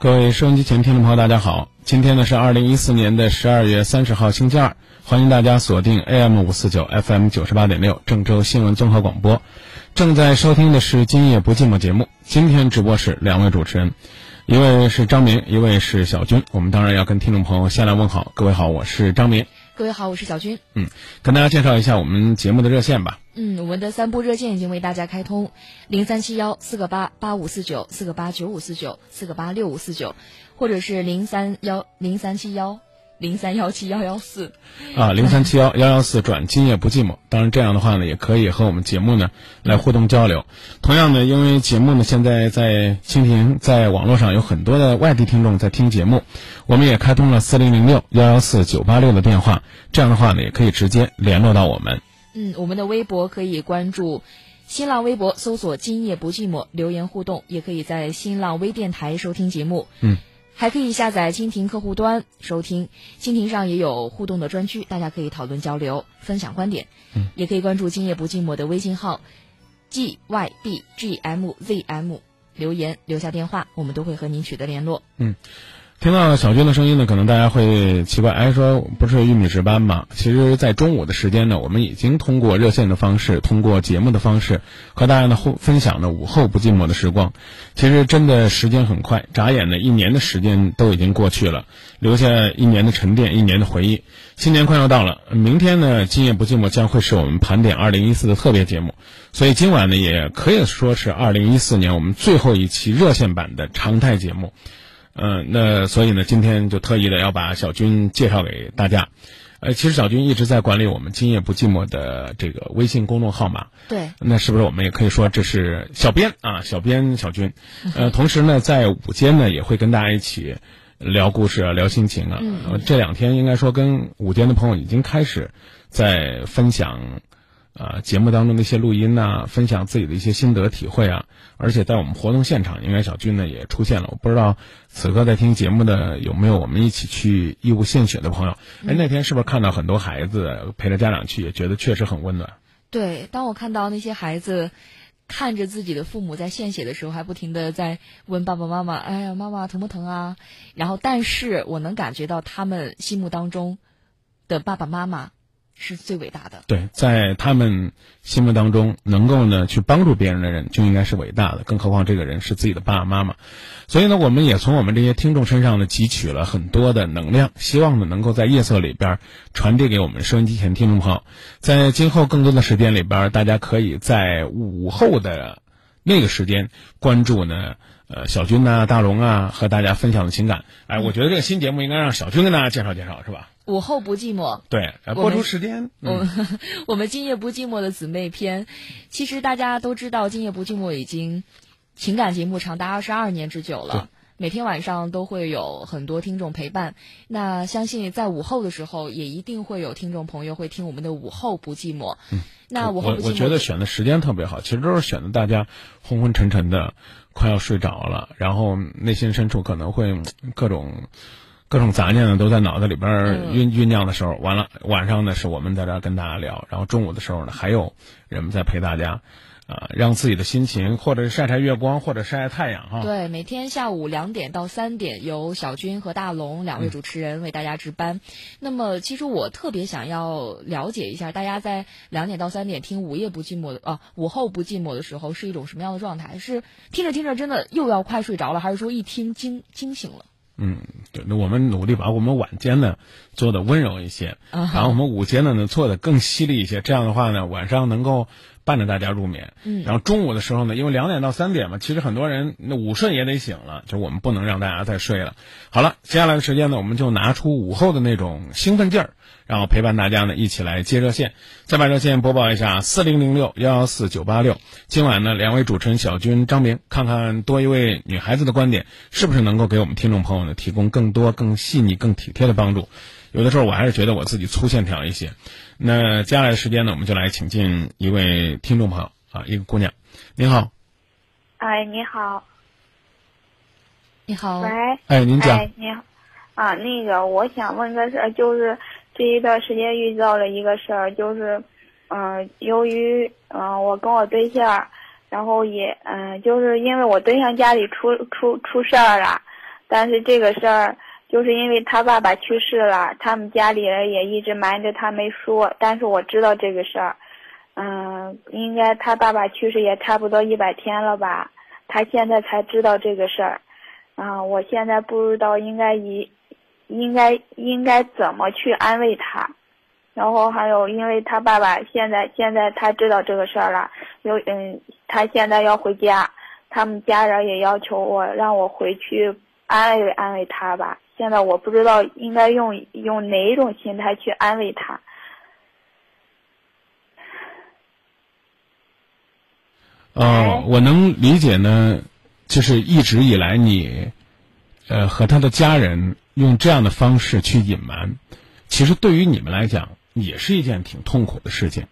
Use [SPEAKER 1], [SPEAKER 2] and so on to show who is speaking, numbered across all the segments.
[SPEAKER 1] 各位收音机前听众朋友，大家好！今天呢是二零一四年的十二月三十号，星期二。欢迎大家锁定 AM 五四九 FM 九十八点六郑州新闻综合广播。正在收听的是《今夜不寂寞》节目。今天直播室两位主持人，一位是张明，一位是小军。我们当然要跟听众朋友先来问好，各位好，我是张明。
[SPEAKER 2] 各位好，我是小军。
[SPEAKER 1] 嗯，跟大家介绍一下我们节目的热线吧。
[SPEAKER 2] 嗯，我们的三部热线已经为大家开通：零三七幺四个八八五四九，四个八九五四九，四个八六五四九，或者是零三幺零三七幺。零三幺七幺幺四，
[SPEAKER 1] 啊，零三七幺幺幺四转今夜不寂寞。当然这样的话呢，也可以和我们节目呢来互动交流。同样呢，因为节目呢现在在蜻蜓在网络上有很多的外地听众在听节目，我们也开通了四零零六幺幺四九八六的电话。这样的话呢，也可以直接联络到我们。
[SPEAKER 2] 嗯，我们的微博可以关注新浪微博搜索“今夜不寂寞”留言互动，也可以在新浪微电台收听节目。
[SPEAKER 1] 嗯。
[SPEAKER 2] 还可以下载蜻蜓客户端收听，蜻蜓上也有互动的专区，大家可以讨论交流、分享观点。
[SPEAKER 1] 嗯，
[SPEAKER 2] 也可以关注“今夜不寂寞”的微信号，g y b g m z m，留言留下电话，我们都会和您取得联络。
[SPEAKER 1] 嗯。听到小军的声音呢，可能大家会奇怪，哎，说不是玉米值班吗？其实，在中午的时间呢，我们已经通过热线的方式，通过节目的方式，和大家呢分分享了午后不寂寞的时光。其实，真的时间很快，眨眼呢，一年的时间都已经过去了，留下一年的沉淀，一年的回忆。新年快要到了，明天呢，今夜不寂寞将会是我们盘点二零一四的特别节目，所以今晚呢，也可以说是二零一四年我们最后一期热线版的常态节目。嗯，那所以呢，今天就特意的要把小军介绍给大家。呃，其实小军一直在管理我们“今夜不寂寞”的这个微信公众号码。
[SPEAKER 2] 对。
[SPEAKER 1] 那是不是我们也可以说这是小编啊？小编小军。呃，同时呢，在午间呢，也会跟大家一起聊故事啊，聊心情啊。
[SPEAKER 2] 嗯。
[SPEAKER 1] 这两天应该说，跟午间的朋友已经开始在分享。啊，节目当中的一些录音呐，分享自己的一些心得体会啊，而且在我们活动现场，应该小军呢也出现了。我不知道此刻在听节目的有没有我们一起去义务献血的朋友？哎，那天是不是看到很多孩子陪着家长去，也觉得确实很温暖？
[SPEAKER 2] 对，当我看到那些孩子看着自己的父母在献血的时候，还不停的在问爸爸妈妈：“哎呀，妈妈疼不疼啊？”然后，但是我能感觉到他们心目当中的爸爸妈妈。是最伟大的。
[SPEAKER 1] 对，在他们心目当中，能够呢去帮助别人的人，就应该是伟大的。更何况这个人是自己的爸爸妈妈。所以呢，我们也从我们这些听众身上呢汲取了很多的能量，希望呢能够在夜色里边传递给我们收音机前听众朋友。在今后更多的时间里边，大家可以在午后的那个时间关注呢，呃，小军呐、大龙啊和大家分享的情感。哎，我觉得这个新节目应该让小军跟大家介绍介绍，是吧？
[SPEAKER 2] 午后不寂寞，
[SPEAKER 1] 对，播出时间，
[SPEAKER 2] 我我们今夜不寂寞的姊妹篇，其实大家都知道，今夜不寂寞已经情感节目长达二十二年之久了，每天晚上都会有很多听众陪伴。那相信在午后的时候，也一定会有听众朋友会听我们的午后不寂寞。
[SPEAKER 1] 嗯，
[SPEAKER 2] 那午后不寂寞，
[SPEAKER 1] 我觉得选的时间特别好，其实都是选的大家昏昏沉沉的，快要睡着了，然后内心深处可能会各种。各种杂念呢都在脑子里边酝酝酿的时候，完了晚上呢是我们在这跟大家聊，然后中午的时候呢还有人们在陪大家，啊，让自己的心情或者是晒晒月光或者晒晒太阳哈。
[SPEAKER 2] 对，每天下午两点到三点，由小军和大龙两位主持人为大家值班。那么，其实我特别想要了解一下，大家在两点到三点听午夜不寂寞的啊，午后不寂寞的时候是一种什么样的状态？是听着听着真的又要快睡着了，还是说一听惊惊醒了？
[SPEAKER 1] 嗯，对，那我们努力把我们晚间呢做的温柔一些，然后我们午间呢呢做的更犀利一些，这样的话呢晚上能够伴着大家入眠。
[SPEAKER 2] 嗯，
[SPEAKER 1] 然后中午的时候呢，因为两点到三点嘛，其实很多人那午睡也得醒了，就我们不能让大家再睡了。好了，接下来的时间呢，我们就拿出午后的那种兴奋劲儿。然后陪伴大家呢，一起来接热线。再把热线播报一下：四零零六幺幺四九八六。今晚呢，两位主持人小军、张明，看看多一位女孩子的观点，是不是能够给我们听众朋友呢提供更多、更细腻、更体贴的帮助？有的时候我还是觉得我自己粗线条一些。那接下来的时间呢，我们就来请进一位听众朋友啊，一个姑娘，您好。
[SPEAKER 3] 哎，你好。
[SPEAKER 2] 你好。
[SPEAKER 3] 喂。
[SPEAKER 1] 哎，您讲。
[SPEAKER 3] 哎，你好。啊，那个，我想问个事儿，就是。这一段时间遇到了一个事儿，就是，嗯，由于嗯我跟我对象，然后也嗯就是因为我对象家里出出出事儿了，但是这个事儿就是因为他爸爸去世了，他们家里人也一直瞒着他没说。但是我知道这个事儿，嗯，应该他爸爸去世也差不多一百天了吧，他现在才知道这个事儿，啊，我现在不知道应该以，应该应该怎么去安慰他。然后还有，因为他爸爸现在现在他知道这个事儿了，有嗯，他现在要回家，他们家人也要求我让我回去安慰安慰他吧。现在我不知道应该用用哪一种心态去安慰他。
[SPEAKER 1] 哦，我能理解呢，就是一直以来你，呃，和他的家人用这样的方式去隐瞒，其实对于你们来讲。也是一件挺痛苦的事情，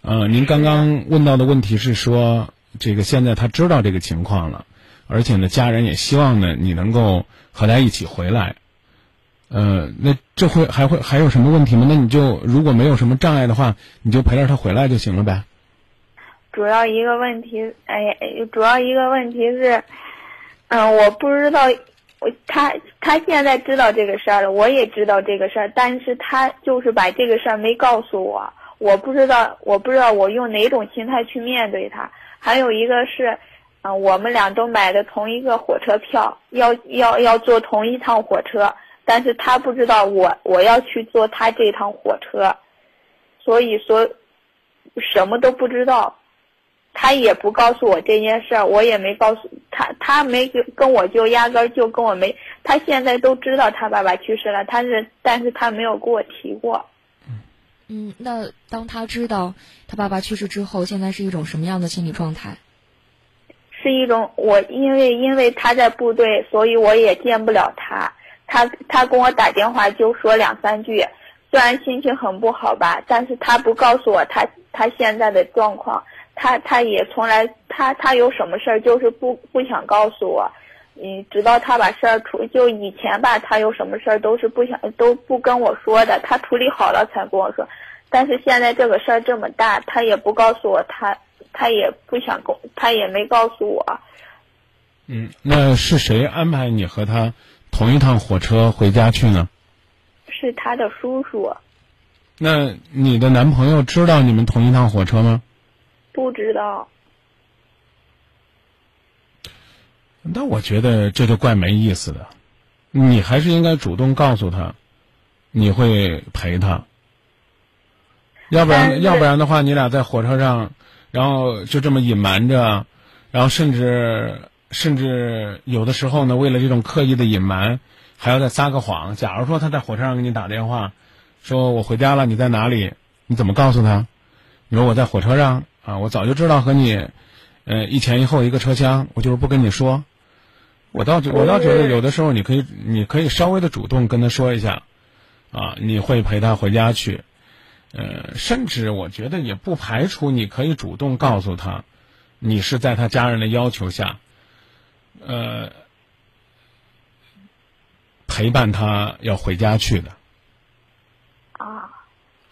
[SPEAKER 1] 呃，您刚刚问到的问题是说，这个现在他知道这个情况了，而且呢，家人也希望呢你能够和他一起回来，呃，那这会还会还有什么问题吗？那你就如果没有什么障碍的话，你就陪着他回来就行了呗。
[SPEAKER 3] 主要一个问题，哎，主要一个问题是，嗯，我不知道。我他他现在知道这个事儿了，我也知道这个事儿，但是他就是把这个事儿没告诉我，我不知道，我不知道我用哪种心态去面对他。还有一个是，嗯，我们俩都买的同一个火车票，要要要坐同一趟火车，但是他不知道我我要去坐他这趟火车，所以说什么都不知道。他也不告诉我这件事儿，我也没告诉他，他没跟我就压根儿就跟我没。他现在都知道他爸爸去世了，他是，但是他没有跟我提过。
[SPEAKER 2] 嗯，那当他知道他爸爸去世之后，现在是一种什么样的心理状态？
[SPEAKER 3] 是一种我因为因为他在部队，所以我也见不了他。他他跟我打电话就说两三句，虽然心情很不好吧，但是他不告诉我他他现在的状况。他他也从来他他有什么事儿就是不不想告诉我，嗯，直到他把事儿处就以前吧，他有什么事儿都是不想都不跟我说的，他处理好了才跟我说。但是现在这个事儿这么大，他也不告诉我，他他也不想跟，他也没告诉我。
[SPEAKER 1] 嗯，那是谁安排你和他同一趟火车回家去呢？
[SPEAKER 3] 是他的叔叔。
[SPEAKER 1] 那你的男朋友知道你们同一趟火车吗？
[SPEAKER 3] 不知道，
[SPEAKER 1] 那我觉得这就怪没意思的。你还是应该主动告诉他，你会陪他。要不然，要不然的话，你俩在火车上，然后就这么隐瞒着，然后甚至甚至有的时候呢，为了这种刻意的隐瞒，还要再撒个谎。假如说他在火车上给你打电话，说我回家了，你在哪里？你怎么告诉他？你说我在火车上。啊，我早就知道和你，呃，一前一后一个车厢，我就是不跟你说。我倒，我倒觉得有的时候你可以，你可以稍微的主动跟他说一下，啊，你会陪他回家去，呃，甚至我觉得也不排除你可以主动告诉他，你是在他家人的要求下，呃，陪伴他要回家去的。
[SPEAKER 3] 啊。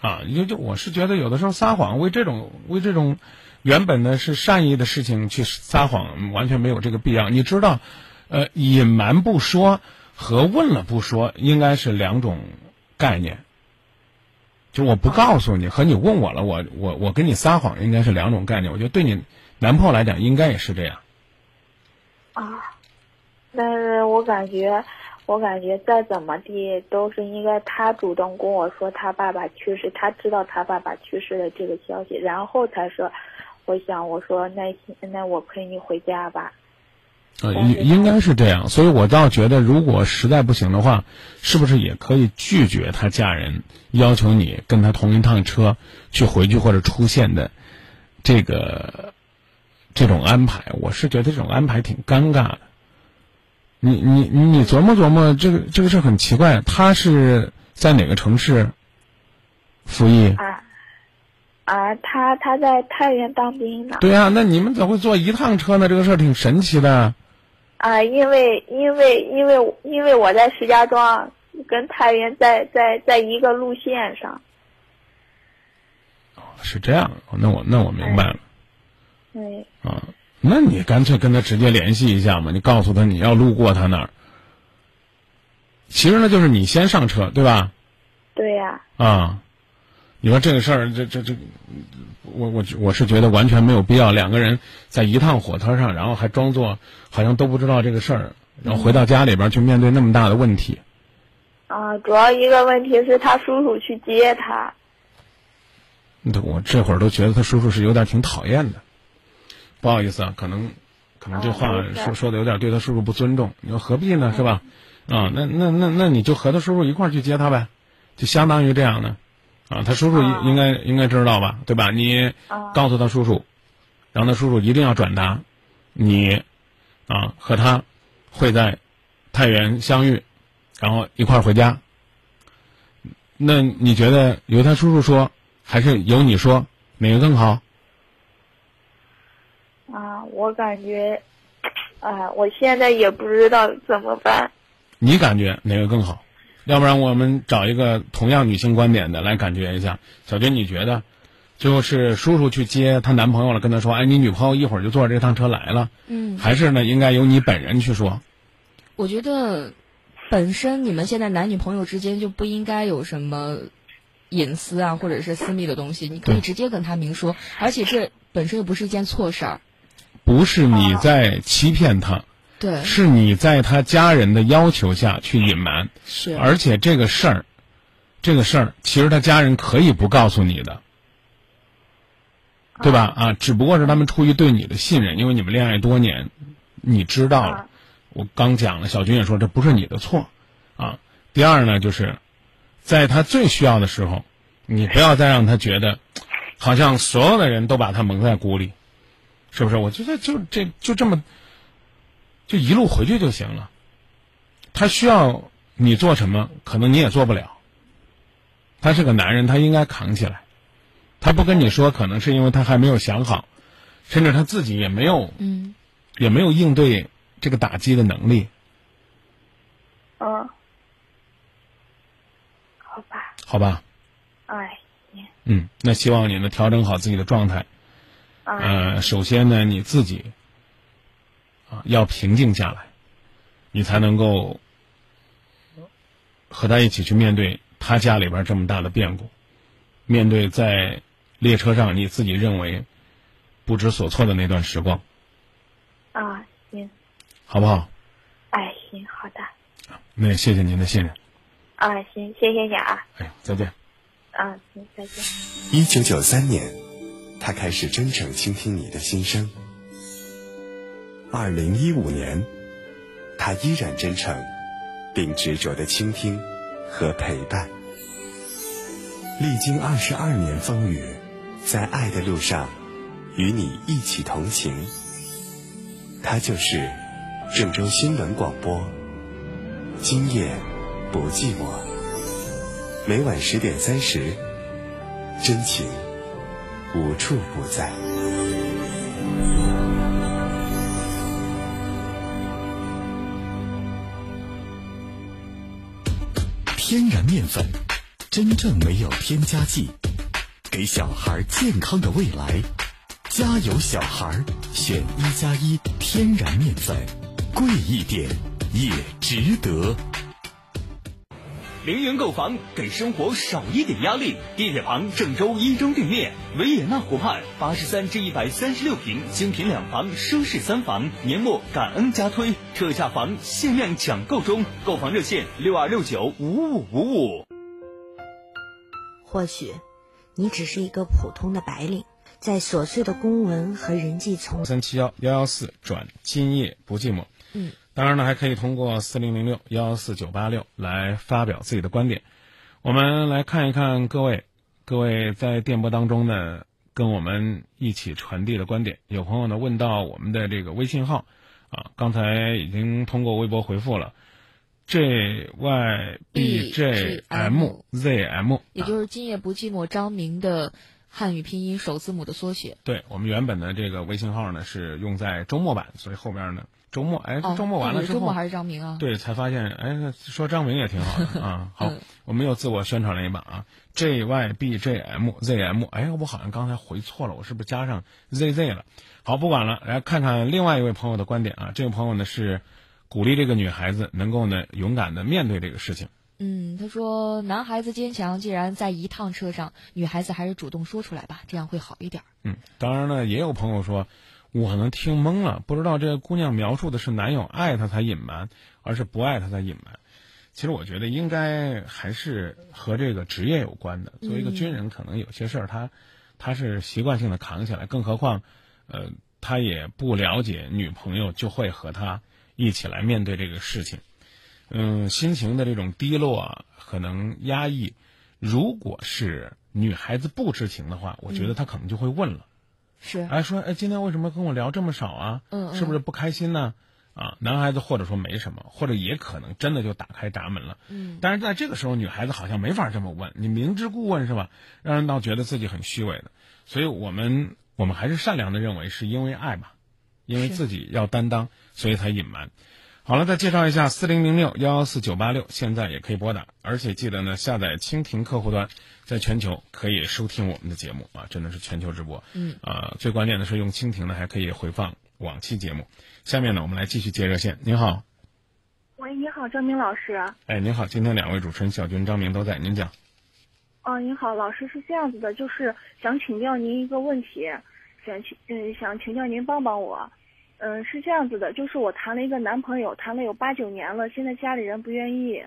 [SPEAKER 1] 啊，就就我是觉得有的时候撒谎，为这种为这种原本呢是善意的事情去撒谎，完全没有这个必要。你知道，呃，隐瞒不说和问了不说应该是两种概念。就我不告诉你和你问我了，我我我跟你撒谎应该是两种概念。我觉得对你男朋友来讲应该也是这样。
[SPEAKER 3] 啊，但是我感觉。我感觉再怎么地都是应该他主动跟我说他爸爸去世，他知道他爸爸去世的这个消息，然后才说，我想我说那那我陪你回家吧。
[SPEAKER 1] 呃，应应该是这样，所以我倒觉得，如果实在不行的话，是不是也可以拒绝他嫁人要求你跟他同一趟车去回去或者出现的这个这种安排？我是觉得这种安排挺尴尬的。你你你琢磨琢磨，这个这个事很奇怪。他是在哪个城市服役？
[SPEAKER 3] 啊啊，他他在太原当兵呢。
[SPEAKER 1] 对呀，那你们怎么会坐一趟车呢？这个事儿挺神奇的。
[SPEAKER 3] 啊，因为因为因为因为我在石家庄，跟太原在在在一个路线上。
[SPEAKER 1] 哦，是这样。那我那我明白了。
[SPEAKER 3] 对。
[SPEAKER 1] 啊。那你干脆跟他直接联系一下嘛，你告诉他你要路过他那儿，其实呢，就是你先上车，对吧？
[SPEAKER 3] 对呀、
[SPEAKER 1] 啊，你说这个事儿，这这这，我我我是觉得完全没有必要，两个人在一趟火车上，然后还装作好像都不知道这个事儿，然后回到家里边去面对那么大的问题。
[SPEAKER 3] 啊，主要一个问题是他叔叔去接他。
[SPEAKER 1] 对我这会儿都觉得他叔叔是有点挺讨厌的。不好意思啊，可能可能这话
[SPEAKER 3] 哦
[SPEAKER 1] 说说的有点对他叔叔不尊重。你说何必呢，是吧？啊，那那那那你就和他叔叔一块儿去接他呗，就相当于这样的。啊，他叔叔
[SPEAKER 3] 哦
[SPEAKER 1] 应应该应该知道吧，对吧？你
[SPEAKER 3] 啊
[SPEAKER 1] 告诉他叔叔，然后他叔叔一定要转达，你啊和他会在太原相遇，然后一块儿回家。那你觉得由他叔叔说，还是由你说，哪个更好？
[SPEAKER 3] 啊，我感觉，啊，我现在也不知道怎么办。
[SPEAKER 1] 你感觉哪个更好？要不然我们找一个同样女性观点的来感觉一下。小娟，你觉得，就是叔叔去接她男朋友了，跟她说：“哎，你女朋友一会儿就坐着这趟车来了。”
[SPEAKER 2] 嗯，
[SPEAKER 1] 还是呢，应该由你本人去说。
[SPEAKER 2] 我觉得本身你们现在男女朋友之间就不应该有什么隐私啊，或者是私密的东西，你可以直接跟他明说，而且这本身又不是一件错事儿。
[SPEAKER 1] 不是你在欺骗他，
[SPEAKER 2] 对，
[SPEAKER 1] 是你在他家人的要求下去隐瞒，
[SPEAKER 2] 是，
[SPEAKER 1] 而且这个事儿，这个事儿其实他家人可以不告诉你的，对吧？啊，只不过是他们出于对你的信任，因为你们恋爱多年，你知道了
[SPEAKER 3] 啊。
[SPEAKER 1] 我刚讲了，小军也说这不是你的错，啊。第二呢，就是在他最需要的时候，你不要再让他觉得，好像所有的人都把他蒙在鼓里，是不是？我觉得就这就这么，就一路回去就行了。他需要你做什么，可能你也做不了。他是个男人，他应该扛起来。他不跟你说，可能是因为他还没有想好，甚至他自己也没有
[SPEAKER 2] 嗯，
[SPEAKER 1] 也没有应对这个打击的能力，
[SPEAKER 3] 嗯，好吧，
[SPEAKER 1] 好吧？
[SPEAKER 3] 哎，行
[SPEAKER 1] 嗯，那希望你能调整好自己的状态。
[SPEAKER 3] 啊，
[SPEAKER 1] 呃，首先呢，你自己啊要平静下来，你才能够和他一起去面对他家里边这么大的变故，面对在列车上你自己认为不知所措的那段时光，
[SPEAKER 3] 啊，行，
[SPEAKER 1] 好不好？
[SPEAKER 3] 哎，行，好的，
[SPEAKER 1] 那也谢谢您的信任。
[SPEAKER 3] 啊，行，谢谢你啊，
[SPEAKER 1] 哎，再见。
[SPEAKER 3] 啊，行，再见。
[SPEAKER 4] 一九九三年，他开始真诚倾听你的心声。二零一五年，他依然真诚，并执着的倾听和陪伴。历经二十二年风雨，在爱的路上，与你一起同行。他就是郑州新闻广播，今夜不寂寞。每晚十点三十，真情无处不在。天然面粉，真正没有添加剂，给小孩健康的未来。家有，小孩！选一加一天然面粉，贵一点也值得。
[SPEAKER 5] 零元购房，给生活少一点压力。地铁旁郑州一中对面，维也纳湖畔，八十三至一百三十六平，精品两房，舒适三房。年末感恩加推，特价房限量抢购中，购房热线六二六九五五五五。
[SPEAKER 6] 或许，你只是一个普通的白领，在琐碎的公文和人际从
[SPEAKER 1] 三七幺幺幺四转今夜不寂寞。
[SPEAKER 2] 嗯，
[SPEAKER 1] 当然呢，还可以通过四零零六幺幺四九八六来发表自己的观点。我们来看一看各位，各位在电波当中呢，跟我们一起传递的观点。有朋友呢问到我们的这个微信号，啊，刚才已经通过微博回复了，J Y B J M Z M，
[SPEAKER 2] 也就是今夜不寂寞张明的汉语拼音首字母的缩写。
[SPEAKER 1] 对我们原本的这个微信号呢是用在周末版，所以后边呢周末哎
[SPEAKER 2] 哦，
[SPEAKER 1] 周末完了之后，
[SPEAKER 2] 周末还是张明啊？
[SPEAKER 1] 对才发现哎那说张明也挺好的 啊。好
[SPEAKER 2] 嗯，
[SPEAKER 1] 我们又自我宣传了一把啊，J Y B J M Z M，哎我好像刚才回错了，我是不是加上 Z Z 了？好，不管了，来看看另外一位朋友的观点啊。这位朋友呢是鼓励这个女孩子能够呢勇敢的面对这个事情。
[SPEAKER 2] 嗯，他说男孩子坚强，既然在一趟车上，女孩子还是主动说出来吧，这样会好一点。
[SPEAKER 1] 嗯，当然呢，也有朋友说，我呢听懵了，不知道这个姑娘描述的是男友爱她才隐瞒，而是不爱她才隐瞒。其实我觉得应该还是和这个职业有关的。作为一个军人，可能有些事儿他他是习惯性的扛起来，更何况，呃，他也不了解女朋友，就会和他一起来面对这个事情。嗯，心情的这种低落，可能压抑。如果是女孩子不知情的话，我觉得她可能就会问了，
[SPEAKER 2] 是，
[SPEAKER 1] 哎，说，哎，今天为什么跟我聊这么少啊？
[SPEAKER 2] 嗯，
[SPEAKER 1] 是不是不开心呢？啊，男孩子或者说没什么，或者也可能真的就打开闸门了。
[SPEAKER 2] 嗯，
[SPEAKER 1] 但是在这个时候，女孩子好像没法这么问，你明知故问是吧？让人倒觉得自己很虚伪的。所以我们我们还是善良的认为是因为爱吧，因为自己要担当，所以才隐瞒。好了，再介绍一下四零零六幺幺四九八六，现在也可以拨打，而且记得呢，下载蜻蜓客户端，在全球可以收听我们的节目啊，真的是全球直播。
[SPEAKER 2] 嗯，
[SPEAKER 1] 啊，最关键的是用蜻蜓呢，还可以回放往期节目。下面呢，我们来继续接热线。您好，
[SPEAKER 7] 喂，你好，张明老师。
[SPEAKER 1] 哎，您好，今天两位主持人小军、张明都在，您讲。
[SPEAKER 7] 哦，您好，老师是这样子的，就是想请教您一个问题，想请嗯想请教您帮帮我。嗯，是这样子的，就是我谈了一个男朋友，谈了有八九年了，现在家里人不愿意。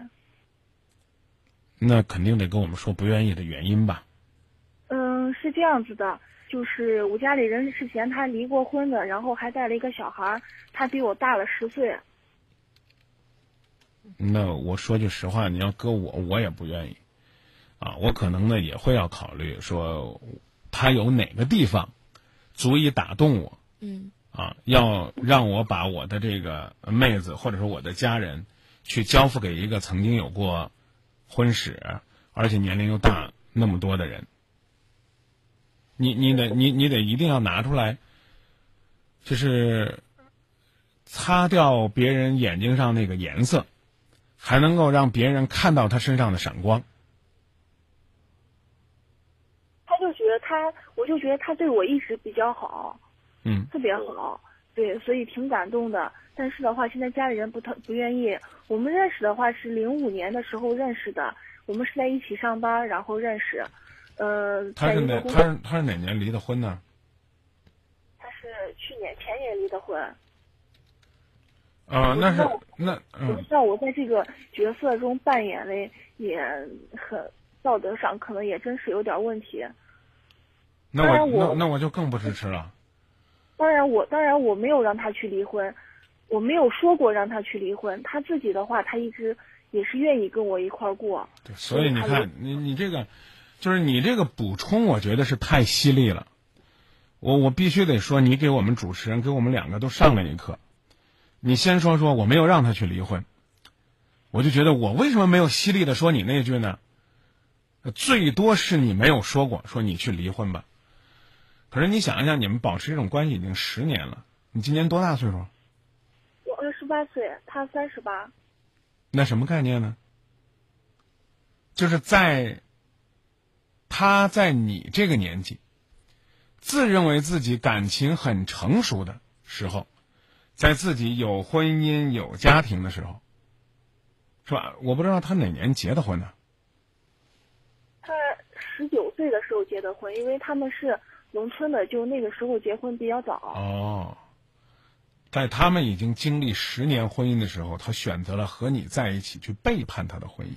[SPEAKER 1] 那肯定得跟我们说不愿意的原因吧？
[SPEAKER 7] 嗯，是这样子的，就是我家里人之前他离过婚的，然后还带了一个小孩，他比我大了十岁。
[SPEAKER 1] 那我说句实话，你要搁我，我也不愿意。啊，我可能呢也会要考虑说，他有哪个地方足以打动我。
[SPEAKER 2] 嗯。
[SPEAKER 1] 啊，要让我把我的这个妹子或者说我的家人，去交付给一个曾经有过婚史，而且年龄又大那么多的人。你你得你你得一定要拿出来，就是擦掉别人眼睛上那个颜色，还能够让别人看到他身上的闪光。
[SPEAKER 7] 他就觉得他，我就觉得他对我一直比较好。
[SPEAKER 1] 嗯，
[SPEAKER 7] 特别好，对，所以挺感动的。但是的话，现在家里人不特不愿意。我们认识的话是零五年的时候认识的，我们是在一起上班，然后认识。呃，
[SPEAKER 1] 他是哪？他是他是哪年离的婚呢？
[SPEAKER 7] 他是去年前年离的婚。
[SPEAKER 1] 啊，那是那嗯。
[SPEAKER 7] 像我在这个角色中扮演的也很道德上可能也真是有点问题。
[SPEAKER 1] 那我那那我就更不支持了。
[SPEAKER 7] 当然，我当然我没有让他去离婚，我没有说过让他去离婚。他自己的话，他一直也是愿意跟我一块儿过。
[SPEAKER 1] 对，所以你看，你你这个，就是你这个补充，我觉得是太犀利了。我我必须得说，你给我们主持人，给我们两个都上了一课。你先说说，我没有让他去离婚，我就觉得我为什么没有犀利的说你那句呢？最多是你没有说过，说你去离婚吧。可是你想一想，你们保持这种关系已经十年了。你今年多大岁数？
[SPEAKER 7] 我二十八岁，他三十八。
[SPEAKER 1] 那什么概念呢？就是在他在你这个年纪，自认为自己感情很成熟的时候，在自己有婚姻有家庭的时候，是吧？我不知道他哪年结的婚呢？
[SPEAKER 7] 他十九岁的时候结的婚，因为他们是。农村的就那个时候结婚比较早
[SPEAKER 1] 哦，在他们已经经历十年婚姻的时候，他选择了和你在一起，去背叛他的婚姻。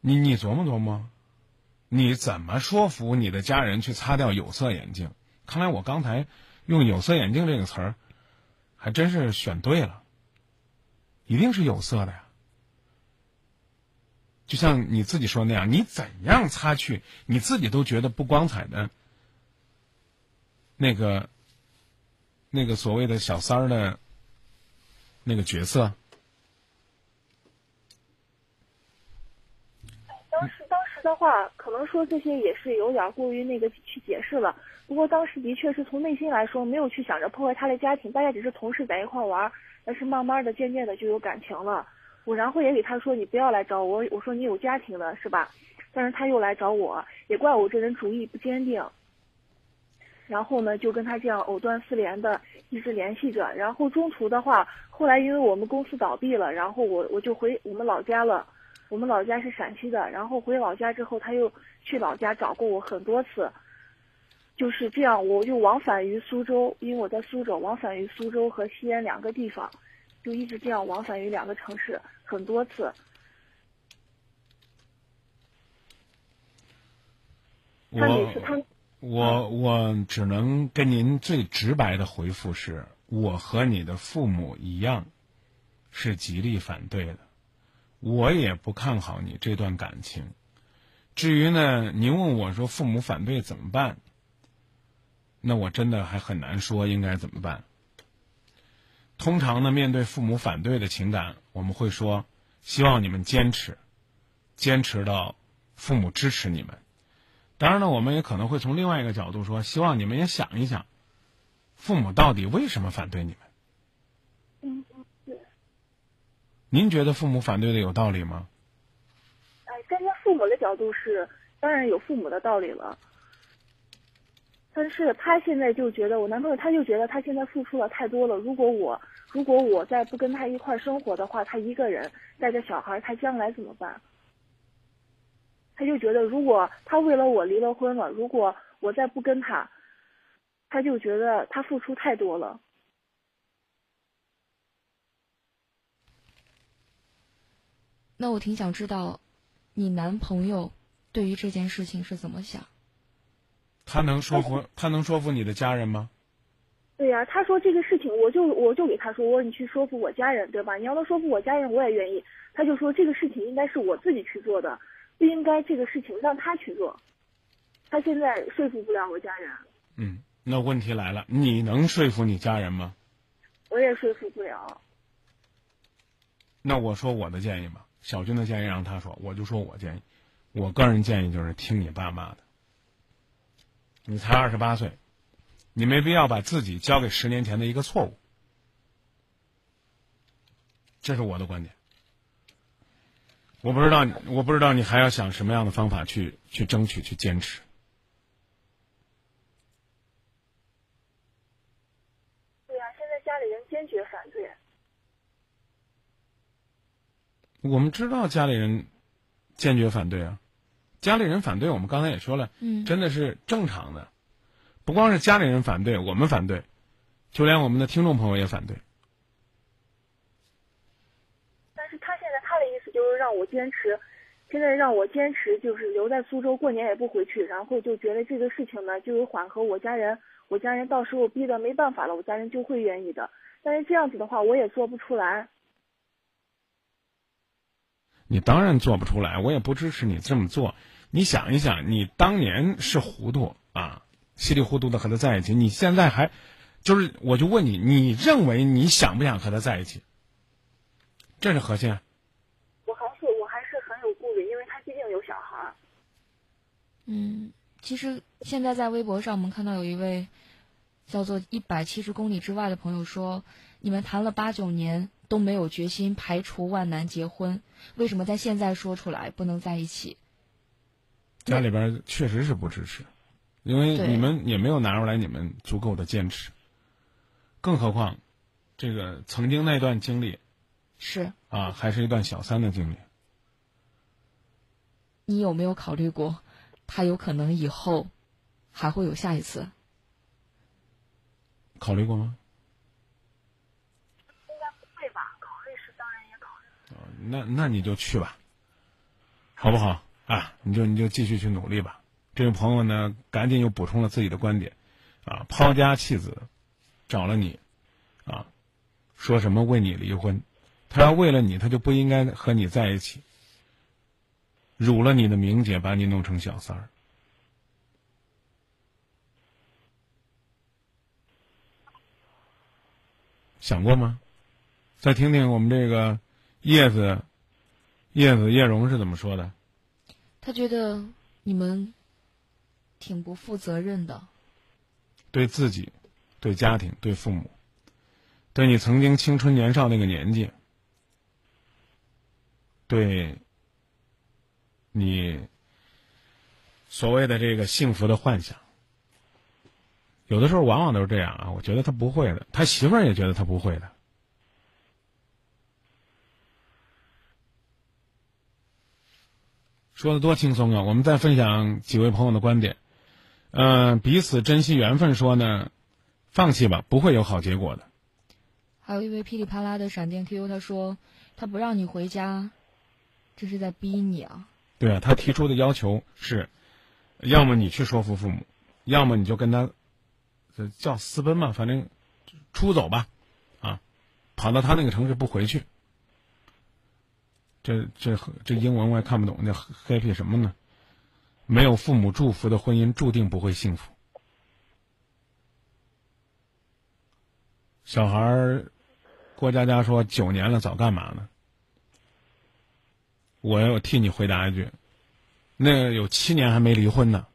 [SPEAKER 1] 你你琢磨琢磨，你怎么说服你的家人去擦掉有色眼镜？看来我刚才用“有色眼镜”这个词儿，还真是选对了，一定是有色的呀。就像你自己说那样，你怎样擦去你自己都觉得不光彩的那个、那个所谓的小三儿的那个角色？
[SPEAKER 7] 当时，当时的话，可能说这些也是有点过于那个去解释了。不过当时的确是从内心来说，没有去想着破坏他的家庭，大家只是同事在一块玩。但是慢慢的、渐渐的就有感情了。我然后也给他说，你不要来找我。我说你有家庭了是吧？但是他又来找我，也怪我这人主意不坚定。然后呢就跟他这样藕断丝连的一直联系着，然后中途的话，后来因为我们公司倒闭了，然后我我就回我们老家了，我们老家是陕西的，然后回老家之后他又去老家找过我很多次，就是这样，我就往返于苏州，因为我在苏州，往返于苏州和西安两个地方，就一直这样往返于两个城市很多次。他每次他
[SPEAKER 1] 我我只能跟您最直白的回复是，我和你的父母一样，是极力反对的，我也不看好你这段感情。至于呢，您问我说父母反对怎么办？那我真的还很难说应该怎么办。通常呢，面对父母反对的情感，我们会说，希望你们坚持，坚持到父母支持你们。当然呢，我们也可能会从另外一个角度说，希望你们也想一想，父母到底为什么反对你们？
[SPEAKER 7] 嗯，对。
[SPEAKER 1] 您觉得父母反对的有道理吗？
[SPEAKER 7] 哎，站在父母的角度是，当然有父母的道理了。但是他现在就觉得，我男朋友他就觉得他现在付出了太多了。如果我如果我再不跟他一块生活的话，他一个人带着小孩，他将来怎么办？他就觉得，如果他为了我离了婚了，如果我再不跟他，他就觉得他付出太多了。
[SPEAKER 2] 那我挺想知道，你男朋友对于这件事情是怎么想？
[SPEAKER 1] 他能说服他能说服你的家人吗？
[SPEAKER 7] 对呀，他说这个事情，我就我就给他说，我说你去说服我家人，对吧？你要能说服我家人，我也愿意。他就说这个事情应该是我自己去做的。不应该这个事情让他去做，他现在说服不了我家人。
[SPEAKER 1] 嗯，那问题来了，你能说服你家人吗？
[SPEAKER 7] 我也说服不了。
[SPEAKER 1] 那我说我的建议吧，小军的建议让他说，我就说我建议，我个人建议就是听你爸妈的。你才二十八岁，你没必要把自己交给十年前的一个错误，这是我的观点。我不知道，我不知道你还要想什么样的方法去去争取、去坚持。
[SPEAKER 7] 对呀，现在家里人坚决反对。
[SPEAKER 1] 我们知道家里人坚决反对啊，家里人反对，我们刚才也说了，
[SPEAKER 2] 嗯，
[SPEAKER 1] 真的是正常的。不光是家里人反对，我们反对，就连我们的听众朋友也反对。
[SPEAKER 7] 但是他现在他的意思就是让我坚持，现在让我坚持，就是留在苏州过年也不回去，然后就觉得这个事情呢就有缓和，我家人，我家人到时候逼得没办法了，我家人就会愿意的。但是这样子的话，我也做不出来。
[SPEAKER 1] 你当然做不出来，我也不支持你这么做。你想一想，你当年是糊涂啊，稀里糊涂的和他在一起，你现在还，就是我就问你，你认为你想不想和他在一起？这是核心。
[SPEAKER 7] 我还是我还是很有顾虑，因为他毕竟有小孩
[SPEAKER 2] 嗯，其实现在在微博上，我们看到有一位叫做“一百七十公里之外”的朋友说：“你们谈了八九年都没有决心排除万难结婚，为什么在现在说出来不能在一起？”
[SPEAKER 1] 家里边确实是不支持，因为你们也没有拿出来你们足够的坚持，更何况这个曾经那段经历
[SPEAKER 2] 是
[SPEAKER 1] 啊，还是一段小三的经历。
[SPEAKER 2] 你有没有考虑过？他有可能以后还会有下一次，
[SPEAKER 1] 考虑过吗？
[SPEAKER 7] 应该不会吧？考虑是当然也考虑。
[SPEAKER 1] 那那你就去吧，好不好啊？你就你就继续去努力吧。这位朋友呢，赶紧又补充了自己的观点，啊，抛家弃子，找了你，啊，说什么为你离婚？他要为了你，他就不应该和你在一起。辱了你的名节，把你弄成小三儿，想过吗？再听听我们这个叶子、叶子、叶蓉是怎么说的？
[SPEAKER 2] 他觉得你们挺不负责任的，
[SPEAKER 1] 对自己、对家庭、对父母、对你曾经青春年少那个年纪、对。你所谓的这个幸福的幻想，有的时候往往都是这样啊，我觉得他不会的，他媳妇儿也觉得他不会的。说的多轻松啊！我们再分享几位朋友的观点。嗯，彼此珍惜缘分，说呢，放弃吧，不会有好结果的。
[SPEAKER 2] 还有一位噼里啪啦的闪电 Q，他说他不让你回家，这是在逼你啊。
[SPEAKER 1] 对啊，他提出的要求是，要么你去说服父母，要么你就跟他，这叫私奔嘛，反正出走吧，啊，跑到他那个城市不回去。这这这英文我也看不懂，那 happy 什么呢？没有父母祝福的婚姻注定不会幸福。小孩儿，郭佳佳说九年了，早干嘛呢？我要替你回答一句，那有七年还没离婚呢。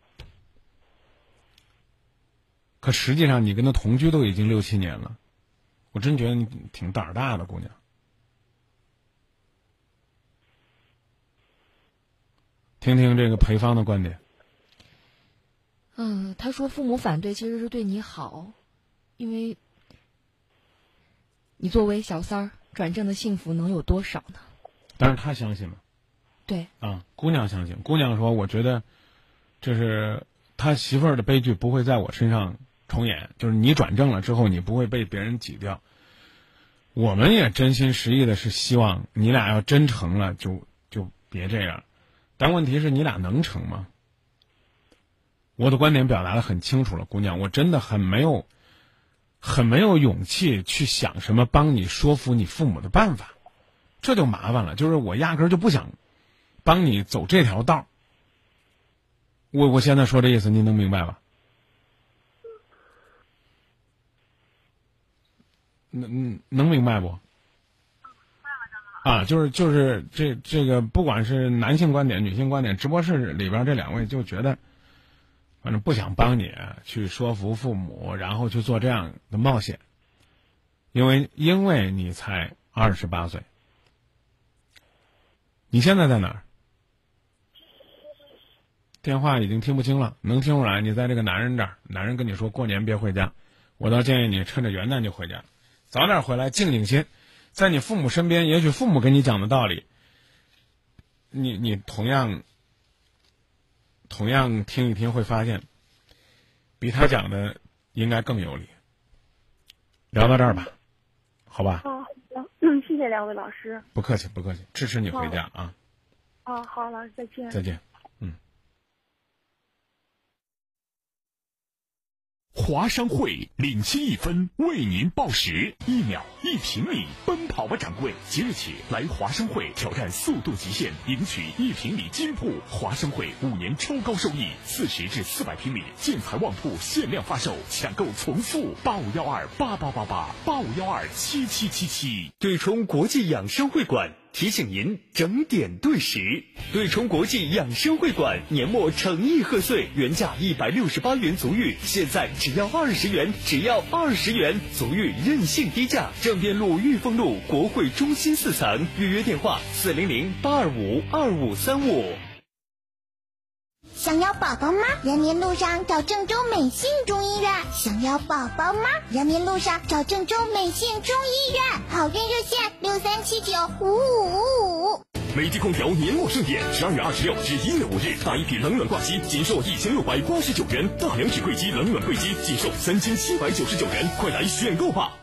[SPEAKER 1] 可实际上你跟他同居都已经六七年了，我真觉得你挺胆儿大的姑娘。听听这个裴芳的观点。
[SPEAKER 2] 嗯，他说父母反对其实是对你好，因为你作为小三儿转正的幸福能有多少呢？
[SPEAKER 1] 但是他相信吗？
[SPEAKER 2] 对。
[SPEAKER 1] 啊，姑娘相信。姑娘说：“我觉得，就是他媳妇儿的悲剧不会在我身上重演。就是你转正了之后，你不会被别人挤掉。我们也真心实意的是希望你俩要真成了，就就别这样。”但问题是你俩能成吗？我的观点表达的很清楚了，姑娘，我真的很没有，很没有勇气去想什么帮你说服你父母的办法，这就麻烦了。就是我压根儿就不想帮你走这条道我我现在说这意思，您能明白吧？能能明白不？啊，就是就是这这个，不管是男性观点、女性观点，直播室里边这两位就觉得，反正不想帮你去说服父母，然后去做这样的冒险，因为因为你才二十八岁，你现在在哪儿？电话已经听不清了，能听出来你在这个男人这儿，男人跟你说过年别回家，我倒建议你趁着元旦就回家，早点回来静静心。在你父母身边，也许父母跟你讲的道理，你你同样同样听一听，会发现比他讲的应该更有理。聊到这儿吧，好吧。
[SPEAKER 7] 啊，嗯，谢谢两位老师。
[SPEAKER 1] 不客气，不客气，支持你回家啊。
[SPEAKER 7] 啊，好，老师再见。
[SPEAKER 1] 再见。
[SPEAKER 8] 华商会领先一分，为您报时。一秒一平米，奔跑吧，掌柜！即日起来华商会挑战速度极限，领取一平米金铺。华商会五年超高收益，四十至四百平米建材旺铺限量发售，抢购从速。八五幺二八八八八，八五幺二七七七七。
[SPEAKER 5] 对冲国际养生会馆。提醒您整点对时，对冲国际养生会馆年末诚意贺岁，原价一百六十八元足浴，现在只要二十元，只要二十元，足浴任性低价。正边路裕丰路国会中心四层，预约电话四零零八二五二五三五。
[SPEAKER 9] 想要宝宝吗？人民路上找郑州美信中医院。想要宝宝吗？人民路上找郑州美信中医院。好运热线六三七九五五五五。
[SPEAKER 8] 美的空调年末盛典，十二月二十六至一月五日，大一体冷暖挂机仅售一千六百八十九元，大两体柜机冷暖柜机仅售三千七百九十九元，快来选购吧！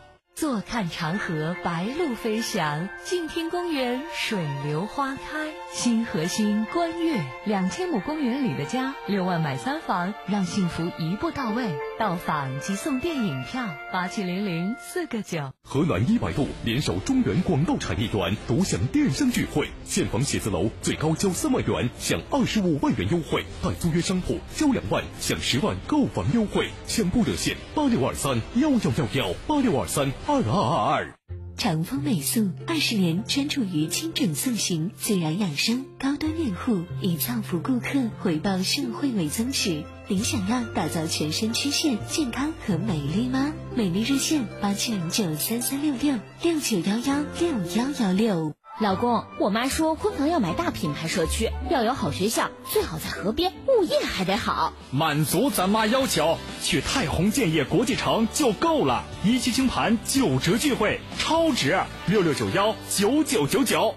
[SPEAKER 10] 坐看长河，白鹭飞翔；静听公园，水流花开。新河新观月两千亩公园里的家，六万买三房，让幸福一步到位。到访即送电影票，八七零零四个九。
[SPEAKER 8] 河南一百度联手中原广告产业园，独享电商聚会，现房写字楼最高交三万元，享二十五万元优惠；带租约商铺交两万，享十万购房优惠。抢购热线八六二三幺幺幺幺八六二三。二二二二，
[SPEAKER 10] 长风美素二十年专注于精准塑形、自然养生、高端面护，以造福顾客，回报社会为宗旨。您想要打造全身曲线健康和美丽吗？美丽热线八七零九三三六六六九幺幺六幺幺六。
[SPEAKER 11] 老公，我妈说婚房要买大品牌社区，要有好学校，最好在河边，物业还得好。
[SPEAKER 8] 满足咱妈要求，去泰宏建业国际城就够了。一期清盘九折聚会，超值！六六九幺九九九九。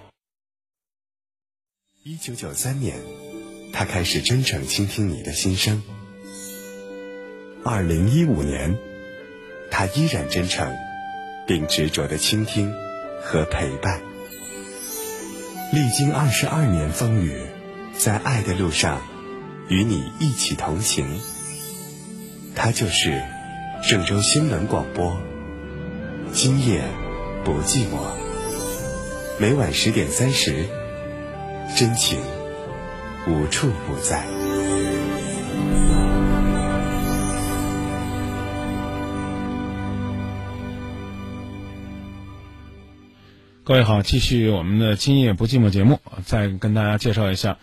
[SPEAKER 4] 一九九三年，他开始真诚倾听你的心声。二零一五年，他依然真诚，并执着的倾听和陪伴。历经二十二年风雨，在爱的路上，与你一起同行。他就是郑州新闻广播，今夜不寂寞。每晚十点三十，真情无处不在。
[SPEAKER 1] 各位好，继续我们的今夜不寂寞节目，再跟大家介绍一下，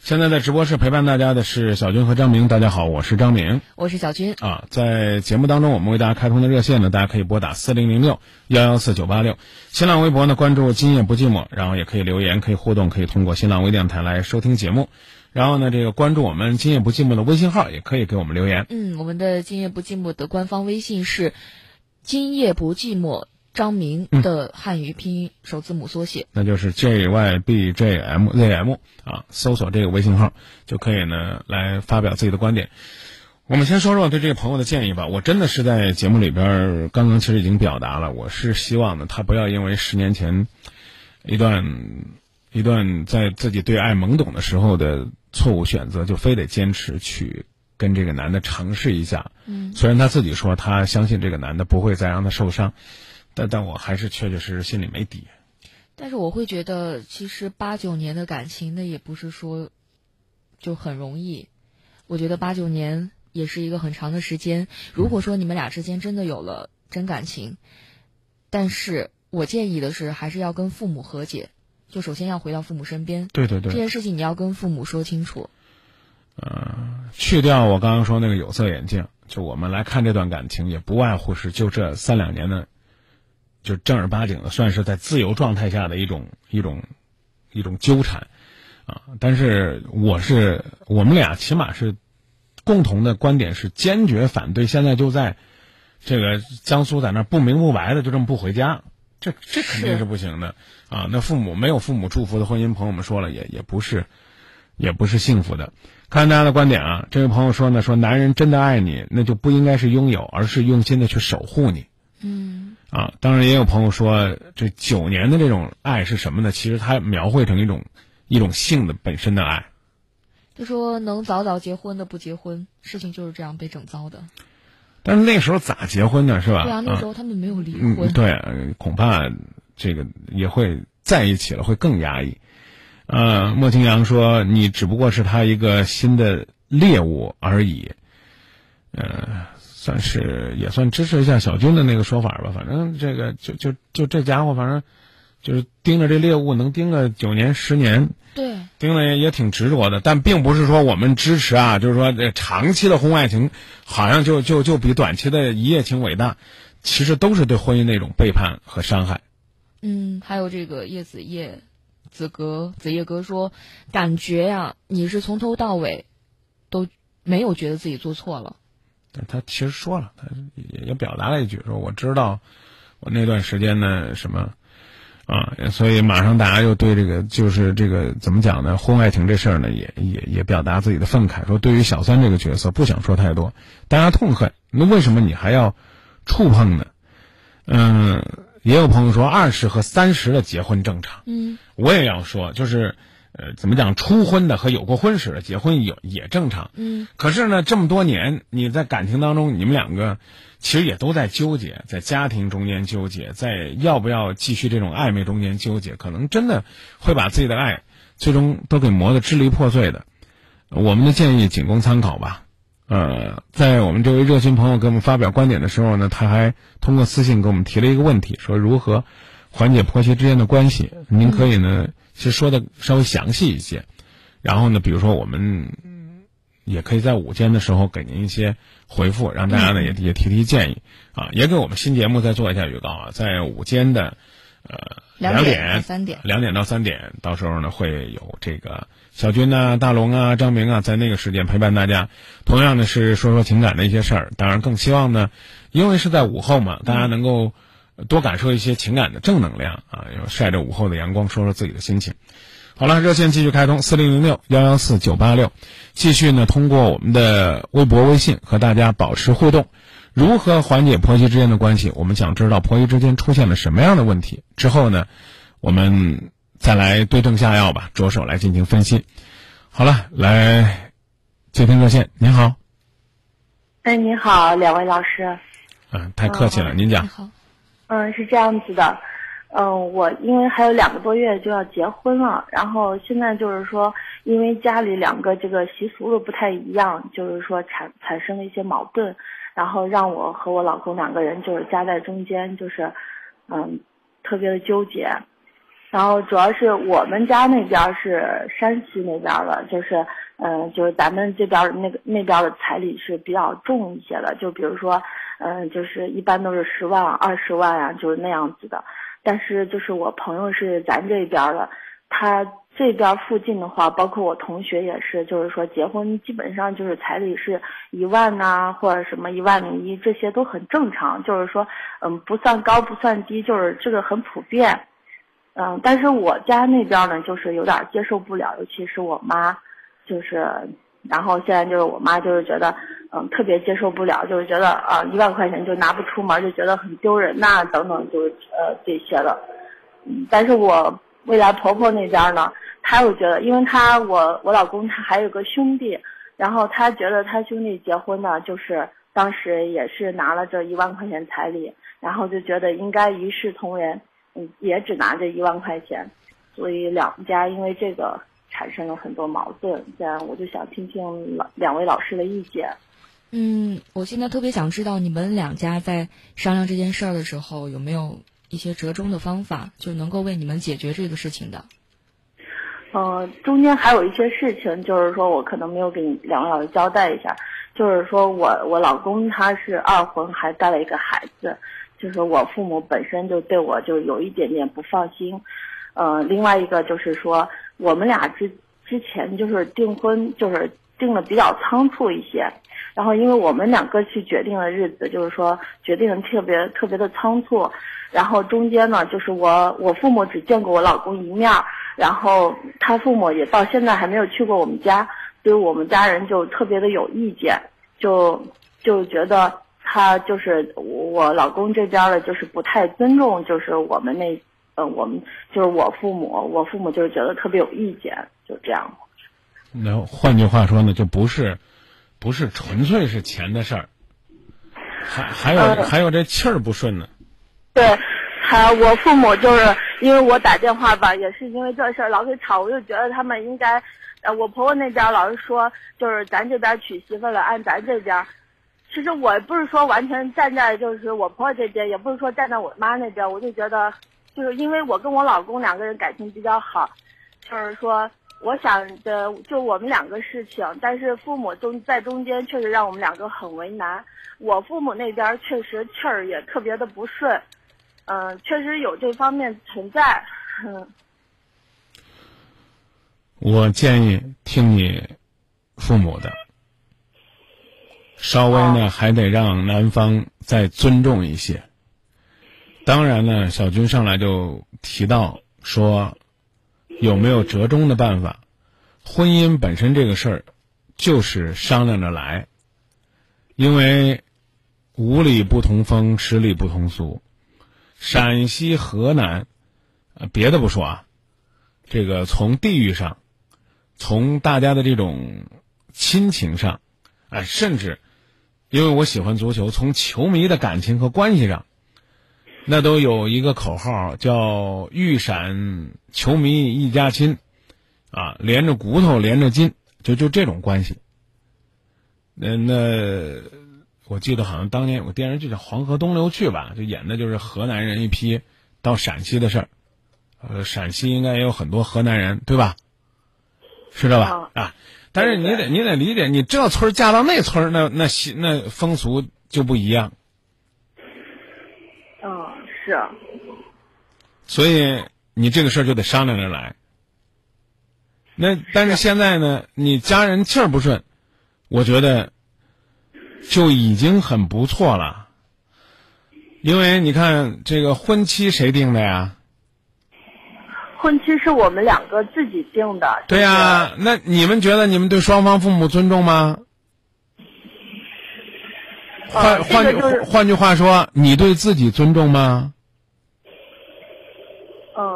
[SPEAKER 1] 现在在直播室陪伴大家的是小军和张明。大家好，我是张明，
[SPEAKER 2] 我是小军
[SPEAKER 1] 啊。在节目当中，我们为大家开通的热线呢，大家可以拨打四零零六幺幺四九八六。新浪微博呢，关注今夜不寂寞，然后也可以留言，可以互动，可以通过新浪微电台来收听节目。然后呢，这个关注我们今夜不寂寞的微信号，也可以给我们留言。
[SPEAKER 2] 嗯，我们的今夜不寂寞的官方微信是今夜不寂寞。张明的汉语拼音首字母缩写，
[SPEAKER 1] 那就是 J Y B J M Z M 啊，搜索这个微信号就可以呢，来发表自己的观点。我们先说说对这个朋友的建议吧。我真的是在节目里边刚刚其实已经表达了，我是希望呢，他不要因为十年前一段一段在自己对爱懵懂的时候的错误选择，就非得坚持去跟这个男的尝试一下。
[SPEAKER 2] 嗯，
[SPEAKER 1] 虽然他自己说他相信这个男的不会再让他受伤。但但我还是确确实实心里没底。
[SPEAKER 2] 但是我会觉得，其实八九年的感情，那也不是说就很容易。我觉得八九年也是一个很长的时间。如果说你们俩之间真的有了真感情，但是我建议的是，还是要跟父母和解。就首先要回到父母身边。
[SPEAKER 1] 对对对。
[SPEAKER 2] 这件事情你要跟父母说清楚。
[SPEAKER 1] 嗯，去掉我刚刚说那个有色眼镜，就我们来看这段感情，也不外乎是就这三两年的。就正儿八经的，算是在自由状态下的一种一种一种纠缠，啊！但是我是我们俩起码是共同的观点是坚决反对，现在就在这个江苏在那不明不白的就这么不回家，这这肯定是不行的啊！那父母没有父母祝福的婚姻，朋友们说了也也不是也不是幸福的。看大家的观点啊，这位朋友说呢，说男人真的爱你，那就不应该是拥有，而是用心的去守护你。
[SPEAKER 2] 嗯。
[SPEAKER 1] 啊，当然也有朋友说，这九年的这种爱是什么呢？其实他描绘成一种一种性的本身的爱。
[SPEAKER 2] 就说能早早结婚的不结婚，事情就是这样被整糟的。
[SPEAKER 1] 但是那时候咋结婚呢？是吧？
[SPEAKER 2] 对啊，那时候他们没有离婚。
[SPEAKER 1] 对，恐怕这个也会在一起了，会更压抑。呃，莫清扬说：“你只不过是他一个新的猎物而已。”呃。算是也算支持一下小军的那个说法吧。反正这个就就就这家伙，反正就是盯着这猎物能盯个九年十年，
[SPEAKER 2] 对，
[SPEAKER 1] 盯了也也挺执着的。但并不是说我们支持啊，就是说这长期的婚外情好像就就就比短期的一夜情伟大，其实都是对婚姻的一种背叛和伤害。
[SPEAKER 2] 嗯，还有这个叶子叶子格子叶哥说，感觉呀，你是从头到尾都没有觉得自己做错了。
[SPEAKER 1] 他其实说了，他也也表达了一句，说我知道我那段时间呢什么啊，所以马上大家又对这个就是这个怎么讲呢？婚外情这事儿呢，也也也表达自己的愤慨，说对于小三这个角色不想说太多，大家痛恨，那为什么你还要触碰呢？嗯，也有朋友说二十和三十的结婚正常，
[SPEAKER 2] 嗯，
[SPEAKER 1] 我也要说，就是。呃，怎么讲？初婚的和有过婚史的结婚有也正常。
[SPEAKER 2] 嗯。
[SPEAKER 1] 可是呢，这么多年你在感情当中，你们两个其实也都在纠结，在家庭中间纠结，在要不要继续这种暧昧中间纠结，可能真的会把自己的爱最终都给磨得支离破碎的。我们的建议仅供参考吧。呃，在我们这位热心朋友给我们发表观点的时候呢，他还通过私信给我们提了一个问题，说如何缓解婆媳之间的关系？您可以呢。其实说的稍微详细一些，然后呢，比如说我们也可以在午间的时候给您一些回复，让大家呢也也提提建议。啊，也给我们新节目再做一下预告啊，在午间的呃
[SPEAKER 2] 两
[SPEAKER 1] 点
[SPEAKER 2] 到三点，
[SPEAKER 1] 两点到三点，到时候呢会有这个小军啊、大龙啊、张明啊，在那个时间陪伴大家。同样呢是说说情感的一些事儿，当然更希望呢，因为是在午后嘛，大家能够多感受一些情感的正能量啊，晒着午后的阳光，说说自己的心情。好了，热线继续开通四零零六幺幺四九八六，继续呢通过我们的微博、微信和大家保持互动。如何缓解婆媳之间的关系？我们想知道婆媳之间出现了什么样的问题。之后呢，我们再来对症下药吧，着手来进行分析。好了，来接听热线。您好，
[SPEAKER 12] 哎，您好，两位老师。
[SPEAKER 1] 嗯，太客气了，您讲。
[SPEAKER 2] 好。
[SPEAKER 12] 嗯，是这样子的。嗯，我因为还有两个多月就要结婚了，然后现在就是说，因为家里两个这个习俗都不太一样，就是说产产生了一些矛盾，然后让我和我老公两个人就是夹在中间，就是嗯，特别的纠结。然后主要是我们家那边是山西那边的，就是嗯，就是咱们这边那个那边的彩礼是比较重一些的，就比如说嗯，就是一般都是十万、二十万啊，就是那样子的。但是就是我朋友是咱这边的，他这边附近的话，包括我同学也是，就是说结婚基本上就是彩礼是一万呐，或者什么一万零一，这些都很正常，就是说嗯不算高不算低，就是这个很普遍。嗯，但是我家那边呢，就是有点接受不了，尤其是我妈，就是，然后现在就是我妈就是觉得，嗯，特别接受不了，就是觉得啊，一万块钱就拿不出门，就觉得很丢人呐，等等，就是呃这些的。嗯，但是我未来婆婆那边呢，她又觉得，因为她我我老公他还有个兄弟，然后他觉得他兄弟结婚呢，就是当时也是拿了这一万块钱彩礼，然后就觉得应该一视同仁。嗯也只拿这一万块钱，所以两家因为这个产生了很多矛盾。这样我就想听听老两位老师的意见。
[SPEAKER 2] 嗯，我现在特别想知道你们两家在商量这件事儿的时候有没有一些折中的方法，就能够为你们解决这个事情的。
[SPEAKER 12] 呃，中间还有一些事情，就是说我可能没有给你两位老师交代一下，就是说我我老公他是二婚，还带了一个孩子。就是我父母本身就对我就有一点点不放心，呃，另外一个就是说我们俩之之前就是订婚就是定的比较仓促一些，然后因为我们两个去决定的日子就是说决定的特别特别的仓促，然后中间呢就是我我父母只见过我老公一面，然后他父母也到现在还没有去过我们家，所以我们家人就特别的有意见，就就觉得。他就是我老公这边的，就是不太尊重，就是我们那，呃，我们就是我父母，我父母就是觉得特别有意见，就这样。
[SPEAKER 1] 那换句话说呢，就不是，不是纯粹是钱的事儿，还还有还有这气儿不顺呢。
[SPEAKER 12] 对，还我父母就是因为我打电话吧，也是因为这事儿老给吵，我就觉得他们应该，呃，我婆婆那边老是说，就是咱这边娶媳妇了，按咱这边。其实我不是说完全站在就是我婆婆这边，也不是说站在我妈那边，我就觉得，就是因为我跟我老公两个人感情比较好，就是说我想的就我们两个事情，但是父母中在中间确实让我们两个很为难。我父母那边确实气儿也特别的不顺，嗯，确实有这方面存在。嗯，
[SPEAKER 1] 我建议听你父母的。稍微呢，还得让男方再尊重一些。当然呢，小军上来就提到说，有没有折中的办法？婚姻本身这个事儿，就是商量着来。因为五里不同风，十里不同俗。陕西、河南，呃，别的不说啊，这个从地域上，从大家的这种亲情上，啊，甚至。因为我喜欢足球，从球迷的感情和关系上，那都有一个口号叫“豫陕球迷一家亲”，啊，连着骨头连着筋，就就这种关系。那那我记得好像当年有个电视剧叫《黄河东流去》吧，就演的就是河南人一批到陕西的事儿。呃，陕西应该也有很多河南人，对吧？是的吧？啊。但是你得你得理解，你这村嫁到那村那那习那风俗就不一样。
[SPEAKER 12] 嗯，是。
[SPEAKER 1] 所以你这个事儿就得商量着来。那但是现在呢，你家人气儿不顺，我觉得就已经很不错了。因为你看，这个婚期谁定的呀？
[SPEAKER 12] 婚期是我们两个自己定的。
[SPEAKER 1] 对呀、那你们觉得你们对双方父母尊重吗？换
[SPEAKER 12] 呃
[SPEAKER 1] 换句换句话说，你对自己尊重吗？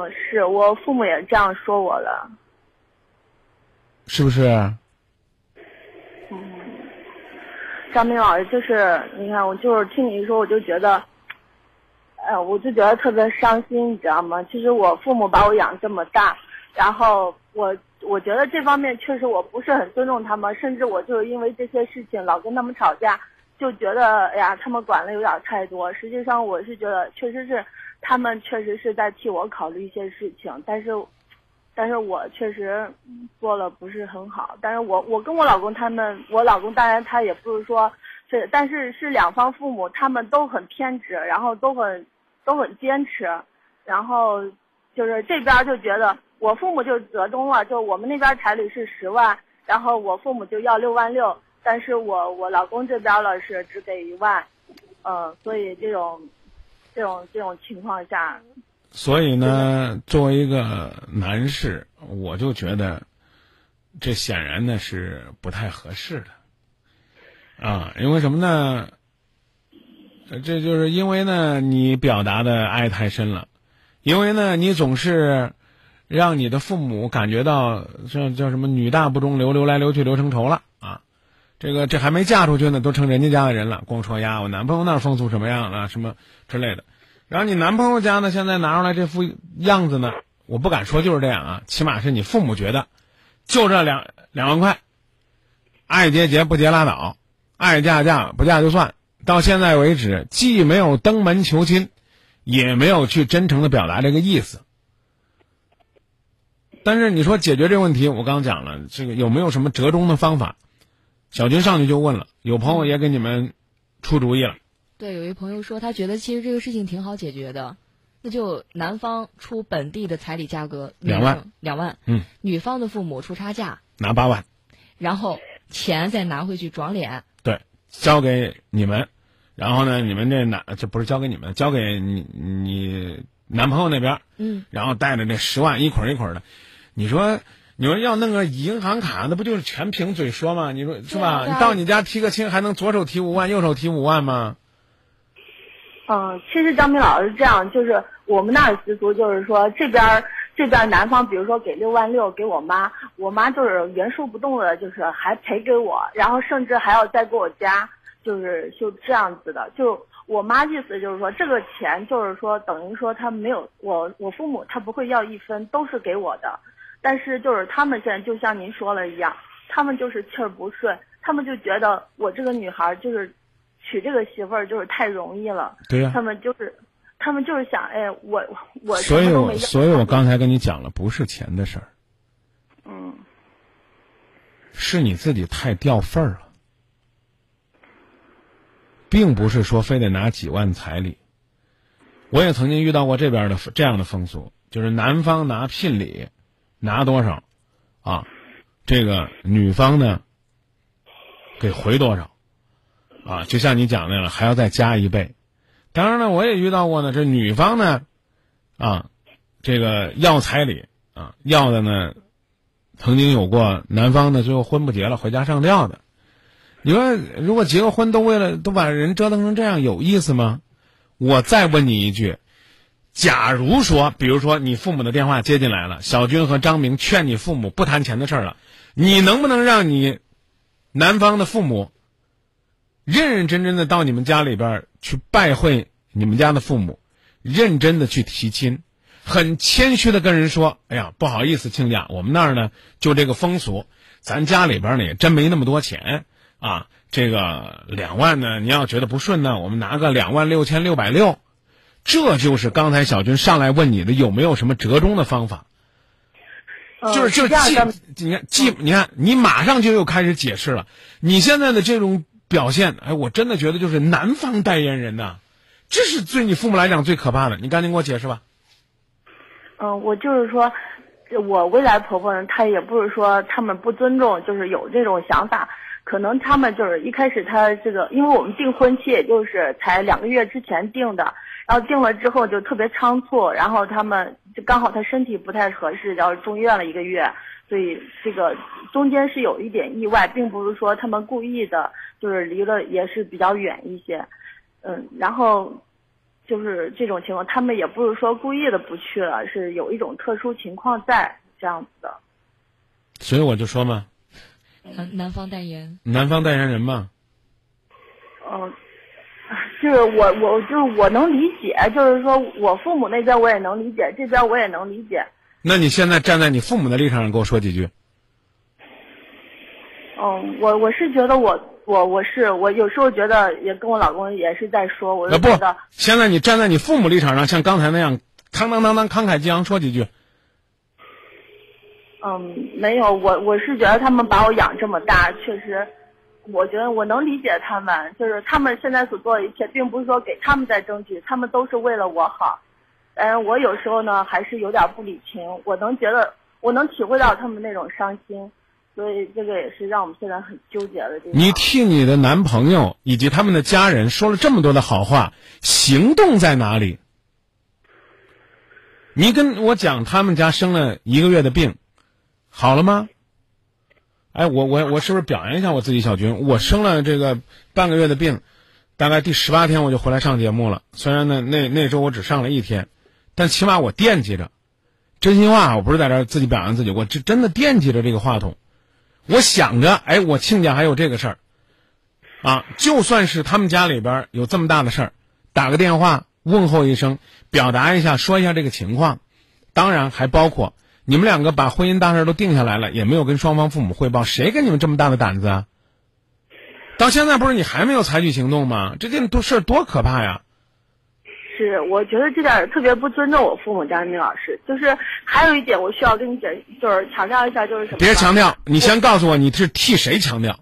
[SPEAKER 12] 嗯，是我父母也这样说我了。
[SPEAKER 1] 是不是？
[SPEAKER 12] 嗯张明老师，就是你看，我就是听你一说，我就觉得，呃，我就觉得特别伤心，你知道吗？其实我父母把我养这么大，然后我我觉得这方面确实我不是很尊重他们，甚至我就是因为这些事情老跟他们吵架，就觉得哎呀，他们管的有点太多。实际上我是觉得，确实是他们确实是在替我考虑一些事情，但是。但是我确实做了不是很好，但是我我跟我老公他们，我老公当然他也不是说是，但是是两方父母他们都很偏执，然后都很都很坚持，然后就是这边就觉得我父母就折中了，就我们那边彩礼是十万，然后我父母就要六万六，但是我我老公这边了是只给一万，嗯，所以这种这种这种情况下，
[SPEAKER 1] 所以呢，作为一个男士，我就觉得这显然呢是不太合适的啊，因为什么呢？呃这就是因为呢，你表达的爱太深了，因为呢，你总是让你的父母感觉到这叫什么“女大不中留，留来留去留成仇”了啊。这个这还没嫁出去呢，都成人家家的人了，光说呀，我男朋友那风俗什么样啊，什么之类的。然后你男朋友家呢，现在拿出来这副样子呢，我不敢说就是这样啊，起码是你父母觉得，就这两两万块，爱结结不结拉倒，爱嫁嫁不嫁就算。到现在为止，既没有登门求亲，也没有去真诚的表达这个意思。但是你说解决这个问题，我刚讲了，这个有没有什么折中的方法？小军上去就问了，有朋友也给你们出主意了。
[SPEAKER 2] 对，有一朋友说他觉得其实这个事情挺好解决的，那就男方出本地的彩礼价格
[SPEAKER 1] 两万，
[SPEAKER 2] 两万，
[SPEAKER 1] 嗯，
[SPEAKER 2] 女方的父母出差价，
[SPEAKER 1] 拿八万，
[SPEAKER 2] 然后钱再拿回去装脸。
[SPEAKER 1] 对，交给你们，然后呢，你们这男这不是交给你们，交给你你男朋友那边，
[SPEAKER 2] 嗯，
[SPEAKER 1] 然后带着这十万一捆一捆的，你说你说要弄个银行卡，那不就是全凭嘴说吗？你说是吧？你到你家提个亲，还能左手提五万，右手提五万吗？
[SPEAKER 12] 嗯，其实张明老师这样，就是我们那儿习俗就是说，这边这边男方比如说给六万六给我妈，我妈就是原数不动的，就是还赔给我，然后甚至还要再给我加，就是就这样子的。就我妈意思就是说，这个钱就是说等于说他没有我我父母他不会要一分，都是给我的。但是就是他们现在就像您说了一样，他们就是气儿不顺，他们就觉得我这个女孩儿就是娶这个媳妇儿就是太容易了。
[SPEAKER 1] 对呀
[SPEAKER 12] 他们就是，他们就是想，哎，我我
[SPEAKER 1] 所以所以我刚才跟你讲了，不是钱的事儿，
[SPEAKER 12] 嗯
[SPEAKER 1] 是你自己太掉份儿了，并不是说非得拿几万彩礼。我也曾经遇到过这边的这样的风俗，就是男方拿聘礼，拿多少，啊，这个女方呢给回多少，啊，就像你讲的了，还要再加一倍。当然了，我也遇到过呢，这女方呢，啊，这个要彩礼啊，要的呢，曾经有过男方呢最后婚不结了，回家上吊的。你说，如果结个婚都为了都把人折腾成这样，有意思吗？我再问你一句：假如说，比如说你父母的电话接进来了，小军和张明劝你父母不谈钱的事儿了，你能不能让你男方的父母认认真真的到你们家里边去拜会你们家的父母，认真的去提亲，很谦虚的跟人说：“哎呀，不好意思，亲家，我们那儿呢就这个风俗，咱家里边呢也真没那么多钱啊。这个两万呢，您要觉得不顺呢，我们拿个两万六千六百六。”这就是刚才小军上来问你的有没有什么折中的方法？
[SPEAKER 12] 呃
[SPEAKER 1] 就是就是既你看既你看你马上就又开始解释了，你现在的这种表现，哎，我真的觉得就是男方代言人呐、这是对你父母来讲最可怕的。你赶紧给我解释吧。
[SPEAKER 12] 嗯，我就是说，我未来婆婆呢，她也不是说他们不尊重，就是有这种想法。可能他们就是一开始他这个，因为我们订婚期也就是才两个月之前订的，然后定了之后就特别仓促，然后他们就刚好他身体不太合适，然后住院了一个月，所以这个中间是有一点意外，并不是说他们故意的，就是离了也是比较远一些，嗯，然后就是这种情况，他们也不是说故意的不去了，是有一种特殊情况在这样子的。
[SPEAKER 1] 所以我就说嘛，
[SPEAKER 2] 男男方代言，
[SPEAKER 1] 南方代言人嘛，
[SPEAKER 12] 嗯，就是我我就是我能理解，就是说我父母那边我也能理解，这边我也能理解。
[SPEAKER 1] 那你现在站在你父母的立场上跟我说几句。
[SPEAKER 12] 嗯，我我是觉得我我我是我有时候觉得也跟我老公也是在说，我
[SPEAKER 1] 不
[SPEAKER 12] 觉得，
[SPEAKER 1] 现在你站在你父母立场上，像刚才那样，当当当当慷慨激昂说几句。
[SPEAKER 12] 嗯没有，我我是觉得他们把我养这么大，确实，我觉得我能理解他们，就是他们现在所做的一切，并不是说给他们在争取，他们都是为了我好。但是我有时候呢，还是有点不领情，我能觉得，我能体会到他们那种伤心，所以这个也是让我们现在很纠结的地方。
[SPEAKER 1] 你替你的男朋友以及他们的家人说了这么多的好话，行动在哪里？你跟我讲他们家生了一个月的病，好了吗？哎，我我我是不是表扬一下我自己小军？我生了这个半个月的病，大概第十八天我就回来上节目了。虽然呢那那周我只上了一天，但起码我惦记着。真心话，我不是在这儿自己表扬自己，我真真的惦记着这个话筒。我想着，哎，我亲家还有这个事儿，啊，就算是他们家里边有这么大的事儿，打个电话问候一声，表达一下，说一下这个情况。当然还包括你们两个把婚姻大事都定下来了，也没有跟双方父母汇报，谁给你们这么大的胆子啊？到现在不是你还没有采取行动吗？这件多事儿多可怕呀！
[SPEAKER 12] 是，我觉得这点特别不尊重我父母家明老师。就是还有一点，我需要跟你解，就是强调一下，就是什么？
[SPEAKER 1] 别强调，你先告诉我你是替谁强调？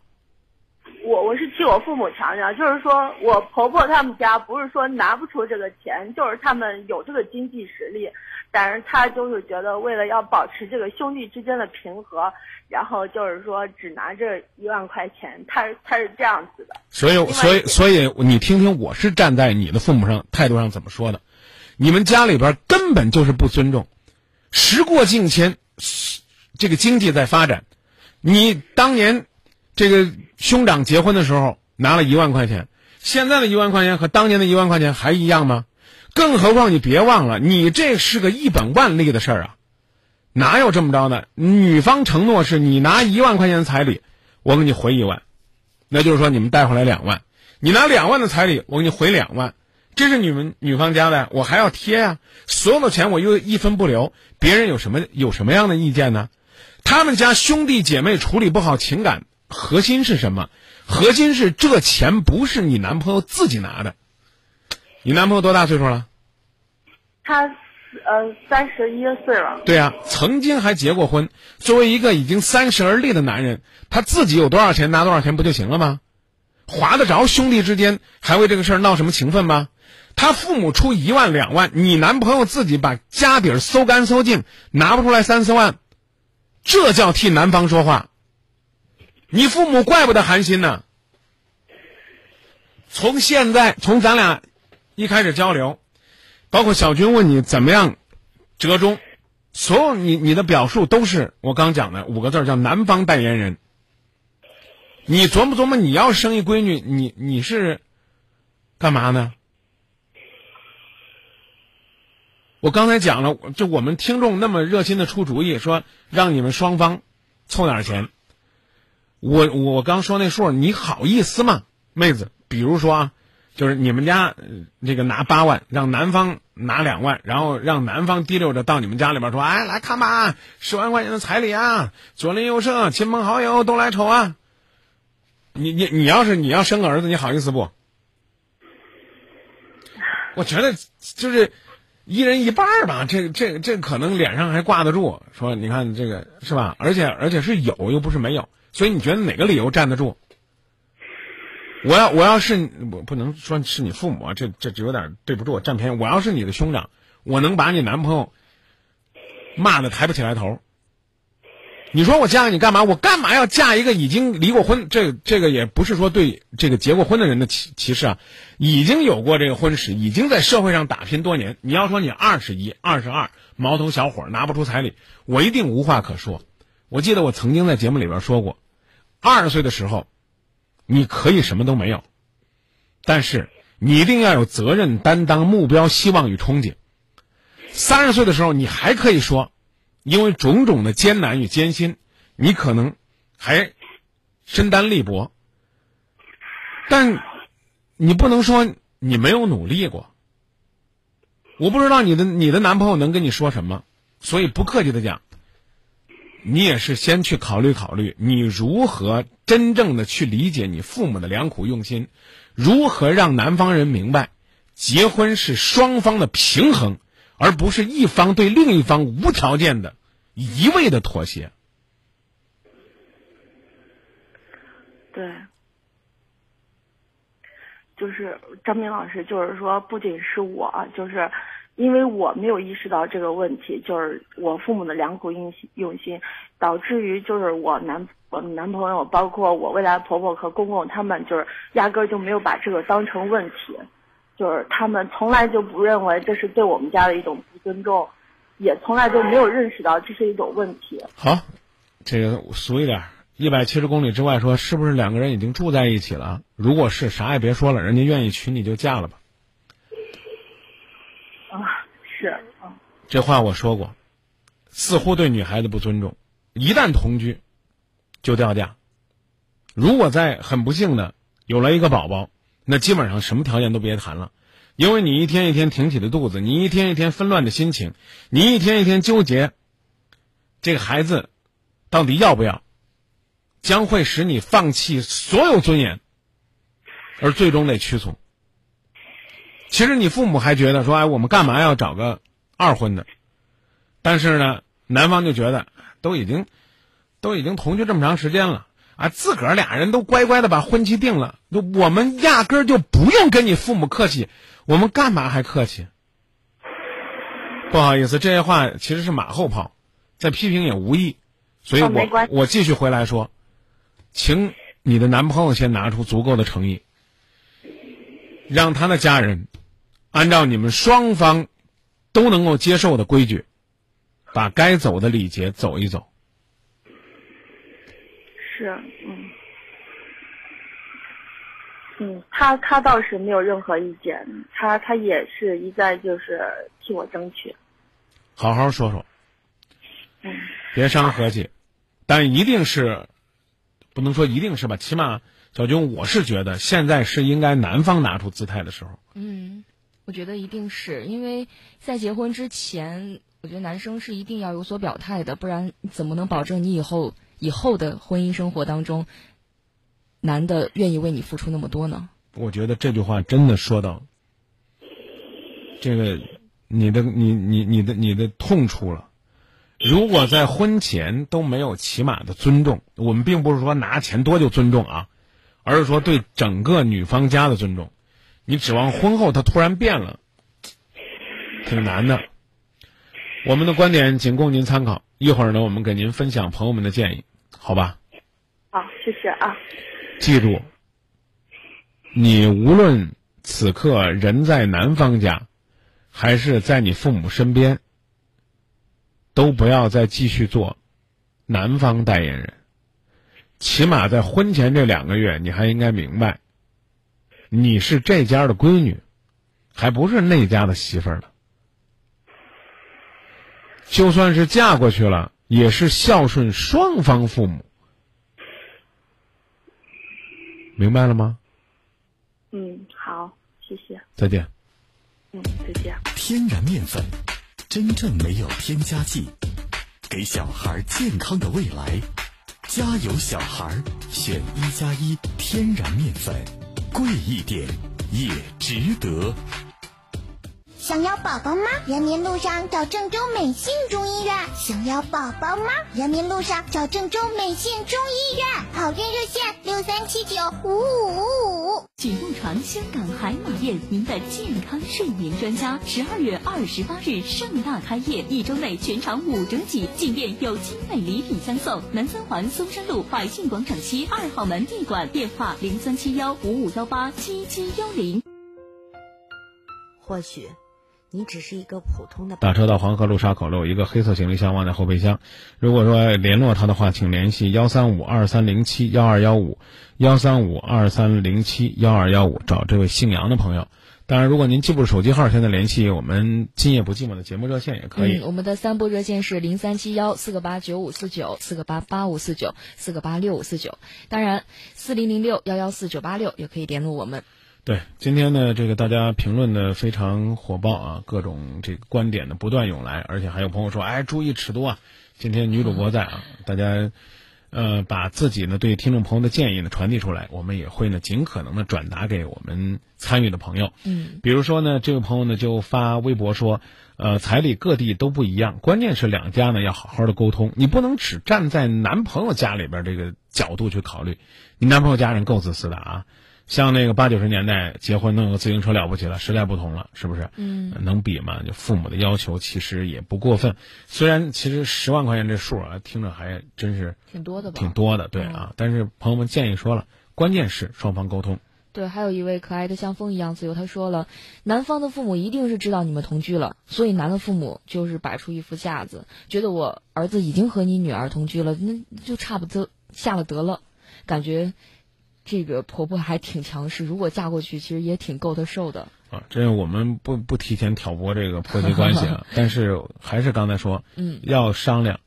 [SPEAKER 12] 我我是替我父母强调，就是说我婆婆他们家不是说拿不出这个钱，就是他们有这个经济实力，但是他就是觉得为了要保持这个兄弟之间的平和，然后就是说只拿这一万块钱，他他是这样子的。
[SPEAKER 1] 所以，所以，所以，你听听，我是站在你的父母上态度上怎么说的？你们家里边根本就是不尊重。时过境迁，这个经济在发展，你当年这个兄长结婚的时候拿了一万块钱，现在的一万块钱和当年的一万块钱还一样吗？更何况你别忘了，你这是个一本万利的事儿啊，哪有这么着的？女方承诺是你拿一万块钱的彩礼，我给你回一万。那就是说，你们带回来两万，你拿两万的彩礼，我给你回两万，这是你们女方家的，我还要贴呀、所有的钱我又一分不留，别人有什么有什么样的意见呢？他们家兄弟姐妹处理不好情感，核心是什么？核心是这钱不是你男朋友自己拿的。你男朋友多大岁数了？
[SPEAKER 12] 他呃三十一岁了。
[SPEAKER 1] 对啊，曾经还结过婚。作为一个已经三十而立的男人，他自己有多少钱拿多少钱不就行了吗？划得着兄弟之间还为这个事儿闹什么情分吗？他父母出一万两万，你男朋友自己把家底儿搜干搜净，拿不出来三四万，这叫替男方说话。你父母怪不得寒心呢。从现在，从咱俩一开始交流，包括小军问你怎么样折中，所有你你的表述都是我刚讲的五个字，叫男方代言人。你琢磨琢磨，你要生一闺女，你你是干嘛呢？我刚才讲了，就我们听众那么热心的出主意，说让你们双方凑点钱。我我刚说那数，你好意思吗，妹子？比如说啊，就是你们家这个拿八万，让男方拿两万，然后让男方提溜着到你们家里边说：“哎，来看吧，十万块钱的彩礼啊，左邻右舍、亲朋好友都来瞅啊。”你你你要是你要生个儿子，你好意思不？我觉得就是一人一半儿吧，这这这可能脸上还挂得住。说你看这个是吧？而且而且是有，又不是没有。所以你觉得哪个理由站得住？我要我要是我不能说是你父母啊，这这这有点对不住，占便宜。我要是你的兄长，我能把你男朋友骂的抬不起来头。你说我嫁给你干嘛？我干嘛要嫁一个已经离过婚？这这个也不是说对这个结过婚的人的歧歧视啊，已经有过这个婚史，已经在社会上打拼多年。你要说你二十一、二十二，毛头小伙拿不出彩礼，我一定无话可说。我记得我曾经在节目里边说过，二十岁的时候，你可以什么都没有，但是你一定要有责任担当、目标、希望与憧憬。三十岁的时候，你还可以说。因为种种的艰难与艰辛，你可能还身单力薄，但你不能说你没有努力过。我不知道你的你的男朋友能跟你说什么，所以不客气的讲，你也是先去考虑考虑，你如何真正的去理解你父母的良苦用心，如何让南方人明白，结婚是双方的平衡。而不是一方对另一方无条件的、一味的妥协。
[SPEAKER 12] 对，就是张明老师，就是说，不仅是我，就是因为我没有意识到这个问题，就是我父母的良苦用心用心，导致于就是我男我男朋友，包括我未来婆婆和公公，他们就是压根儿就没有把这个当成问题。就是他们从来就不认为这是对我们家的一种不尊重，也从来就没有认识到这是一种问题。
[SPEAKER 1] 好，这个俗一点，一百七十公里之外说，是不是两个人已经住在一起了？如果是，啥也别说了，人家愿意娶你就嫁了吧。
[SPEAKER 12] 啊，是啊。
[SPEAKER 1] 这话我说过，似乎对女孩子不尊重。一旦同居，就掉价。如果在很不幸的有了一个宝宝。那基本上什么条件都别谈了，因为你一天一天挺起的肚子，你一天一天纷乱的心情，你一天一天纠结，这个孩子到底要不要，将会使你放弃所有尊严，而最终得屈从。其实你父母还觉得说，哎，我们干嘛要找个二婚的？但是呢，男方就觉得都已经都已经同居这么长时间了。啊，自个儿俩人都乖乖的把婚期定了，就我们压根儿就不用跟你父母客气，我们干嘛还客气？不好意思，这些话其实是马后炮，在批评也无益，所以我我继续回来说，请你的男朋友先拿出足够的诚意，让他的家人按照你们双方都能够接受的规矩，把该走的礼节走一走。
[SPEAKER 12] 是，嗯，嗯，他他倒是没有任何意见，他他也是一再就是替我争取。
[SPEAKER 1] 好好说说，
[SPEAKER 12] 嗯，
[SPEAKER 1] 别伤和气，但一定是不能说一定是吧？起码小军，我是觉得现在是应该男方拿出姿态的时候。
[SPEAKER 2] 嗯，我觉得一定是因为在结婚之前，我觉得男生是一定要有所表态的，不然怎么能保证你以后？以后的婚姻生活当中，男的愿意为你付出那么多呢？
[SPEAKER 1] 我觉得这句话真的说到这个你的你你你的你的痛处了。如果在婚前都没有起码的尊重，我们并不是说拿钱多就尊重啊，而是说对整个女方家的尊重。你指望婚后他突然变了，挺难的。我们的观点仅供您参考，一会儿呢，我们给您分享朋友们的建议。好吧，
[SPEAKER 12] 好，谢谢啊。
[SPEAKER 1] 记住，你无论此刻人在男方家，还是在你父母身边，都不要再继续做男方代言人。起码在婚前这两个月，你还应该明白，你是这家的闺女，还不是那家的媳妇儿呢。就算是嫁过去了。也是孝顺双方父母，明白了吗？
[SPEAKER 12] 嗯，好，谢谢。
[SPEAKER 1] 再见。
[SPEAKER 12] 嗯，再见。
[SPEAKER 8] 天然面粉，真正没有添加剂，给小孩健康的未来。家有，小孩，选一加一天然面粉，贵一点也值得。
[SPEAKER 9] 想要宝宝吗？人民路上找郑州美信中医院。想要宝宝吗？人民路上找郑州美信中医院。好运热线六三七九五五五五。
[SPEAKER 11] 举梦床香港海马宴，您的健康睡眠专家。十二月二十八日盛大开业，一周内全场五折起，进店有精美礼品相送。南三环松山路百信广场西二号门地馆，电话零三七幺五五幺八七七幺零。
[SPEAKER 6] 或许，你只是一个普通的。
[SPEAKER 1] 打车到黄河路沙口路，一个黑色行李箱忘在后备箱。如果说联络他的话，请联系幺三五二三零七幺二幺五，幺三五二三零七幺二幺五，找这位姓杨的朋友。当然，如果您记不住手机号，现在联系我们今夜不寂寞的节目热线也可以。
[SPEAKER 2] 嗯，我们的三部热线是零三七幺四个八九五四九四个八八五四九四个八六五四九，当然四零零六幺幺四九八六也可以联络我们。
[SPEAKER 1] 对，今天呢，这个大家评论的非常火爆啊，各种这个观点呢不断涌来，而且还有朋友说，哎，注意尺度啊！今天女主播在啊，大家，呃，把自己呢对听众朋友的建议呢传递出来，我们也会呢尽可能的转达给我们参与的朋友。
[SPEAKER 2] 嗯，
[SPEAKER 1] 比如说呢，这位朋友呢就发微博说，呃，彩礼各地都不一样，关键是两家呢要好好的沟通，你不能只站在男朋友家里边这个角度去考虑，你男朋友家人够自私的啊。像那个八九十年代结婚弄个自行车了不起了，时代不同了，是不是？
[SPEAKER 2] 嗯，
[SPEAKER 1] 能比吗？就父母的要求其实也不过分，虽然其实十万块钱这数啊，听着还真是
[SPEAKER 2] 挺多的吧？
[SPEAKER 1] 挺多的，对啊。但是朋友们建议说了，关键是双方沟通。
[SPEAKER 2] 对，还有一位可爱的像风一样自由，他说了，男方的父母一定是知道你们同居了，所以男的父母就是摆出一副架子，觉得我儿子已经和你女儿同居了，那就差不多下了得了，感觉。这个婆婆还挺强势，如果嫁过去，其实也挺够她受的
[SPEAKER 1] 啊。这我们不不提前挑拨这个婆媳关系啊，但是还是刚才说，
[SPEAKER 2] 嗯，
[SPEAKER 1] 要商量，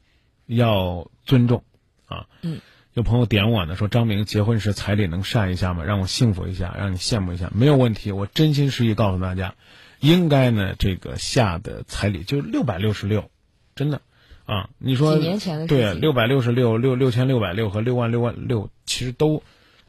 [SPEAKER 1] 要尊重啊。
[SPEAKER 2] 嗯，
[SPEAKER 1] 有朋友点我呢，说张明结婚时彩礼能晒一下吗？让我幸福一下，让你羡慕一下，没有问题。我真心实意告诉大家，应该呢，这个下的彩礼就六百六十六，真的啊。你说
[SPEAKER 2] 几年前的
[SPEAKER 1] 对，六百六十六六六千六百六和六万六万六，其实都。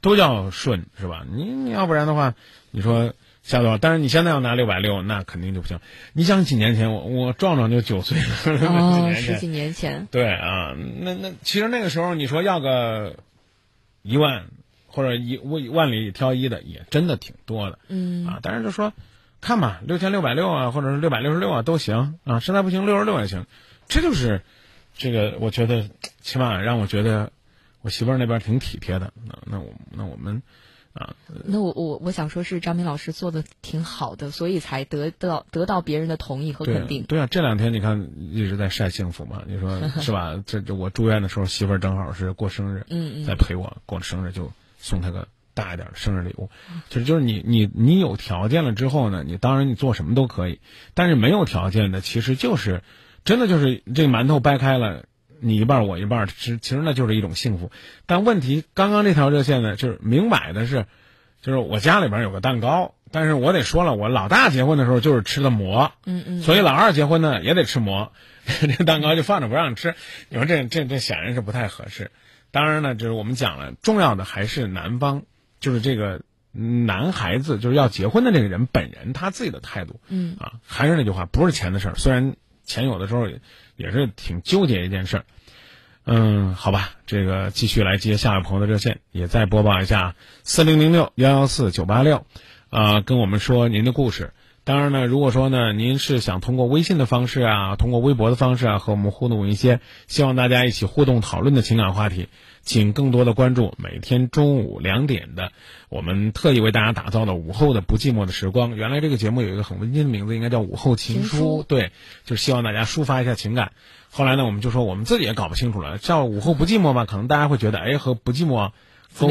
[SPEAKER 1] 都叫顺是吧？你你要不然的话，你说下多少？但是你现在要拿六百六，那肯定就不行。你想几年前我我壮壮就九岁了，
[SPEAKER 2] 哦，十几年前。
[SPEAKER 1] 对啊，那那其实那个时候你说要个一万或者一万万里挑一的也真的挺多的，
[SPEAKER 2] 嗯
[SPEAKER 1] 啊，但是就说看吧，六千六百六啊，或者是六百六十六啊都行啊，实在不行六十六也行，这就是这个我觉得起码让我觉得。我媳妇儿那边挺体贴的，那那我那我们，啊，
[SPEAKER 2] 那我我我想说是张明老师做的挺好的，所以才得到得到别人的同意和肯定。
[SPEAKER 1] 对啊，这两天你看一直在晒幸福嘛，你说 是吧？这这我住院的时候，媳妇儿正好是过生日，
[SPEAKER 2] 嗯嗯，
[SPEAKER 1] 在陪我过生日，就送她个大一点的生日礼物。就是就是你你你有条件了之后呢，你当然你做什么都可以，但是没有条件的，其实就是真的就是这个馒头掰开了。你一半我一半，其其实那就是一种幸福。但问题，刚刚这条热线呢，就是明摆的是，就是我家里边有个蛋糕，但是我得说了，我老大结婚的时候就是吃的馍，
[SPEAKER 2] 嗯嗯，
[SPEAKER 1] 所以老二结婚呢也得吃馍，这蛋糕就放着不让吃。你说这这这显然是不太合适。当然呢，就是我们讲了，重要的还是男方，就是这个男孩子就是要结婚的这个人本人他自己的态度，
[SPEAKER 2] 嗯
[SPEAKER 1] 啊，还是那句话，不是钱的事儿。虽然钱有的时候也也是挺纠结一件事儿。嗯，好吧，这个继续来接下一位朋友的热线，也再播报一下四零零六幺幺四九八六，呃，跟我们说您的故事。当然呢，如果说呢，您是想通过微信的方式啊，通过微博的方式啊，和我们互动一些，希望大家一起互动讨论的情感话题，请更多的关注每天中午两点的我们特意为大家打造的午后的不寂寞的时光。原来这个节目有一个很温馨的名字，应该叫午后情书，对，就是希望大家抒发一下情感。后来呢，我们就说我们自己也搞不清楚了，叫午后不寂寞吧，可能大家会觉得，哎，和不寂寞勾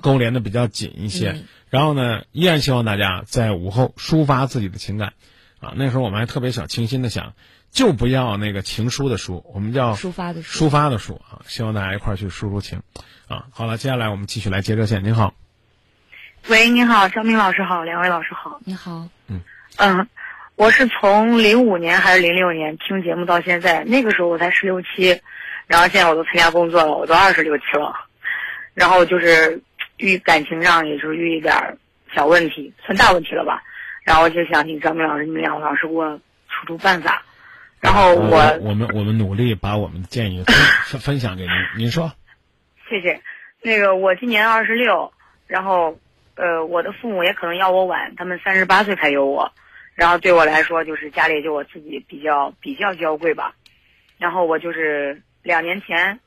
[SPEAKER 1] 勾连的比较紧一些。然后呢，依然希望大家在午后抒发自己的情感，啊，那时候我们还特别小清新的想，就不要那个情书的书，我们叫
[SPEAKER 2] 抒发的书，
[SPEAKER 1] 抒发的书啊，希望大家一块儿去抒抒情，啊，好了，接下来我们继续来接热线，您好，
[SPEAKER 13] 喂，你好，张明老师好，两位老师好，
[SPEAKER 2] 你好，
[SPEAKER 1] 嗯
[SPEAKER 13] 嗯，我是从零五年还是零六年听节目到现在，那个时候我才十六七，然后现在我都参加工作了，我都二十六七了，然后就是。遇感情上也就是遇一点小问题，算大问题了吧。然后我就想请张明老师，你们两位老师给我出出办法。然后
[SPEAKER 1] 我
[SPEAKER 13] 我
[SPEAKER 1] 我们我们努力把我们的建议分 分享给您，您说。
[SPEAKER 13] 谢谢。那个我今年二十六，然后呃，我的父母也可能要我晚，他们三十八岁才有我，然后对我来说就是家里就我自己比较比较娇贵吧。然后我就是两年前，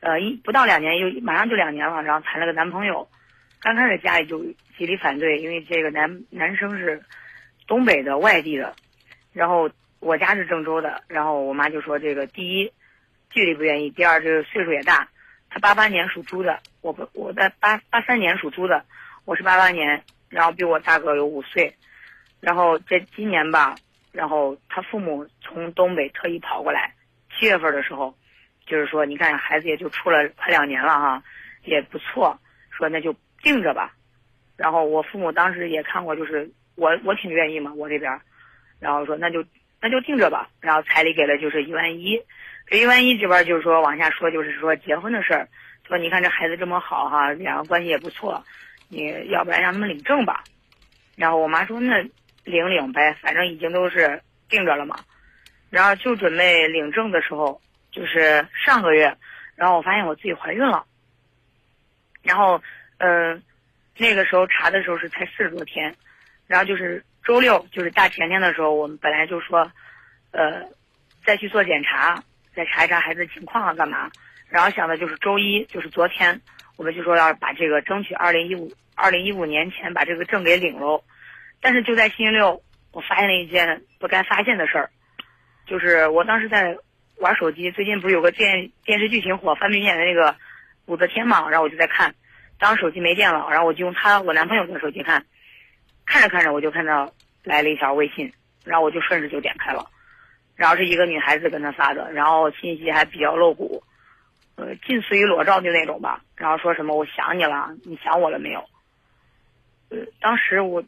[SPEAKER 13] 呃，一不到两年又马上就两年了，然后谈了个男朋友。刚开始家里就极力反对，因为这个男男生是东北的外地的，然后我家是郑州的，然后我妈就说这个第一距离不愿意，第二这个岁数也大。他八八年属猪的，我不我在八八三年属猪的，我是八八年，然后比我大个有五岁，然后这今年吧，然后他父母从东北特意跑过来，七月份的时候，就是说你看孩子也就出了快两年了哈，也不错，说那就定着吧，然后我父母当时也看过，就是我我挺愿意嘛，我这边，然后说那就那就定着吧，然后彩礼给了就是一万一。给一万一这边就是说往下说，就是说结婚的事儿，说你看这孩子这么好哈，两个关系也不错，你要不然让他们领证吧。然后我妈说那领领呗，反正已经都是定着了嘛。然后就准备领证的时候，就是上个月，然后我发现我自己怀孕了。然后嗯，那个时候查的时候是才四十多天，然后就是周六就是大前天的时候，我们本来就说，呃，再去做检查。再查一查孩子的情况啊，干嘛？然后想的就是周一，就是昨天，我们就说要把这个争取二零一五二零一五年前把这个证给领喽。但是就在星期六，我发现了一件不该发现的事儿，就是我当时在玩手机，最近不是有个电电视剧挺火，范冰冰演的那个武则天嘛，然后我就在看，当时手机没电了，然后我就用他我男朋友的手机看，看着看着我就看到来了一条微信，然后我就顺势就点开了。然后是一个女孩子跟他发的，然后信息还比较露骨，呃，近似于裸照的那种吧。然后说什么“我想你了，你想我了没有？”呃，当时我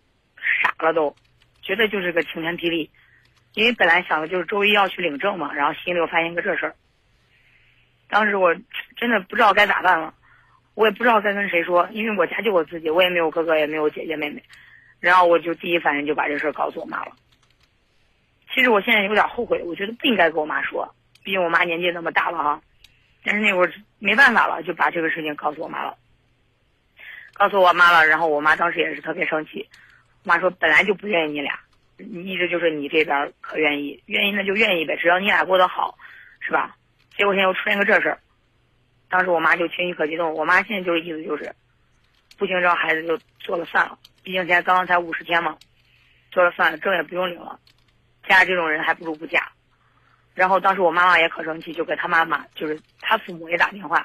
[SPEAKER 13] 傻了都，觉得就是个晴天霹雳，因为本来想的就是周一要去领证嘛，然后心里又发现个这事儿。当时我真的不知道该咋办了，我也不知道该跟谁说，因为我家就我自己，我也没有哥哥，也没有姐姐妹妹，然后我就第一反应就把这事儿告诉我妈了。其实我现在有点后悔，我觉得不应该跟我妈说，毕竟我妈年纪那么大了哈。但是那会儿没办法了，就把这个事情告诉我妈了。告诉我妈了，然后我妈当时也是特别生气。我妈说本来就不愿意你俩，一直就是你这边可愿意，愿意那就愿意呗，只要你俩过得好，是吧？结果现在又出现个这事儿，当时我妈就情绪可激动。我妈现在就是意思就是，不行，让孩子就做了算了，毕竟现在刚刚才五十天嘛，做了算了，证也不用领了。嫁这种人还不如不嫁，然后当时我妈妈也可生气，就给他妈妈，就是他父母也打电话，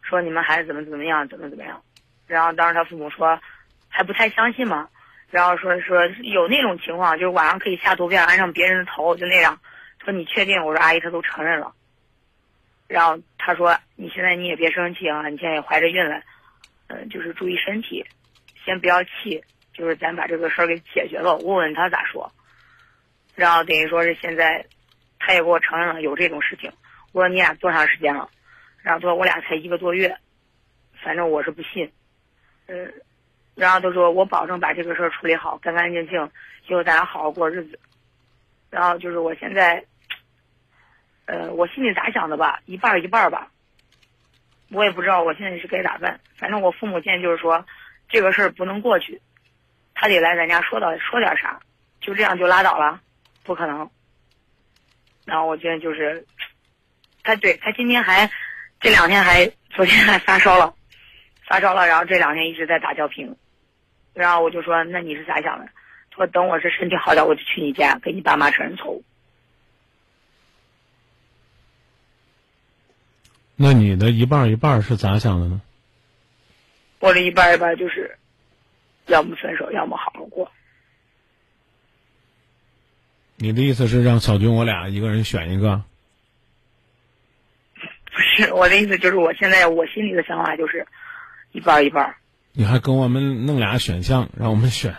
[SPEAKER 13] 说你们孩子怎么怎么样，怎么怎么样。然后当时他父母说还不太相信嘛，然后说说有那种情况，就是晚上可以下图片安上别人的头，就那样。说你确定？我说阿姨，他都承认了。然后他说你现在你也别生气啊，你现在也怀着孕了，嗯，就是注意身体，先不要气，就是咱把这个事儿给解决了。我问他咋说。然后等于说是现在，他也给我承认了有这种事情。我说你俩多长时间了？然后他说我俩才一个多月，反正我是不信。嗯，然后他说我保证把这个事儿处理好，干干净净，以后咱俩好好过日子。然后就是我现在，呃，我心里咋想的吧，一半一半吧。我也不知道我现在是该咋办。反正我父母现在就是说，这个事儿不能过去，他得来咱家说到说点啥，就这样就拉倒了。不可能。然后我觉得就是，他对他今天还，这两天还昨天还发烧了，发烧了，然后这两天一直在打吊瓶。然后我就说：“那你是咋想的？”他说：“等我这身体好点，我就去你家给你爸妈承认错误。”
[SPEAKER 1] 那你的一半一半是咋想的呢？
[SPEAKER 13] 我的一半一半就是，要么分手，要么好好过。
[SPEAKER 1] 你的意思是让小军我俩一个人选一个？
[SPEAKER 13] 不是，我的意思就是我现在我心里的想法就是一半一半。
[SPEAKER 1] 你还跟我们弄俩选项让我们选？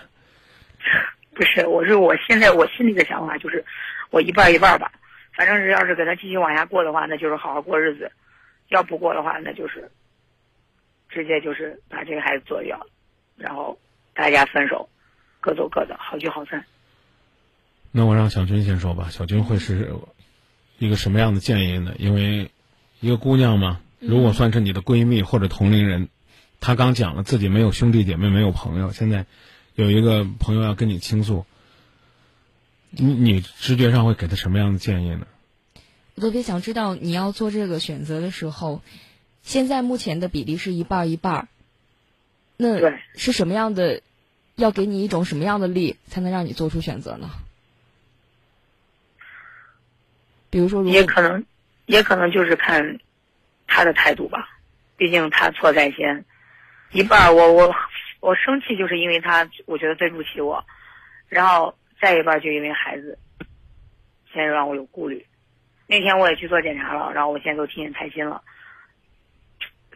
[SPEAKER 13] 不是，我是我现在我心里的想法就是我一半一半吧。反正是要是跟他继续往下过的话，那就是好好过日子；要不过的话，那就是直接就是把这个孩子做掉，然后大家分手。各走各的，好聚好散。
[SPEAKER 1] 那我让小军先说吧，小军会是一个什么样的建议呢？因为一个姑娘嘛，如果算是你的闺蜜或者同龄人，她刚讲了自己没有兄弟姐妹，没有朋友，现在有一个朋友要跟你倾诉，你你直觉上会给她什么样的建议呢？
[SPEAKER 2] 我特别想知道你要做这个选择的时候，现在目前的比例是一半儿一半儿，那是什么样的？要给你一种什么样的力，才能让你做出选择呢？比如说，
[SPEAKER 13] 也可能，也可能就是看他的态度吧。毕竟他错在先，一半儿我我我生气，就是因为他我觉得对不起我，然后再一半儿就因为孩子，现在让我有顾虑。那天我也去做检查了，然后我现在都替你开心了。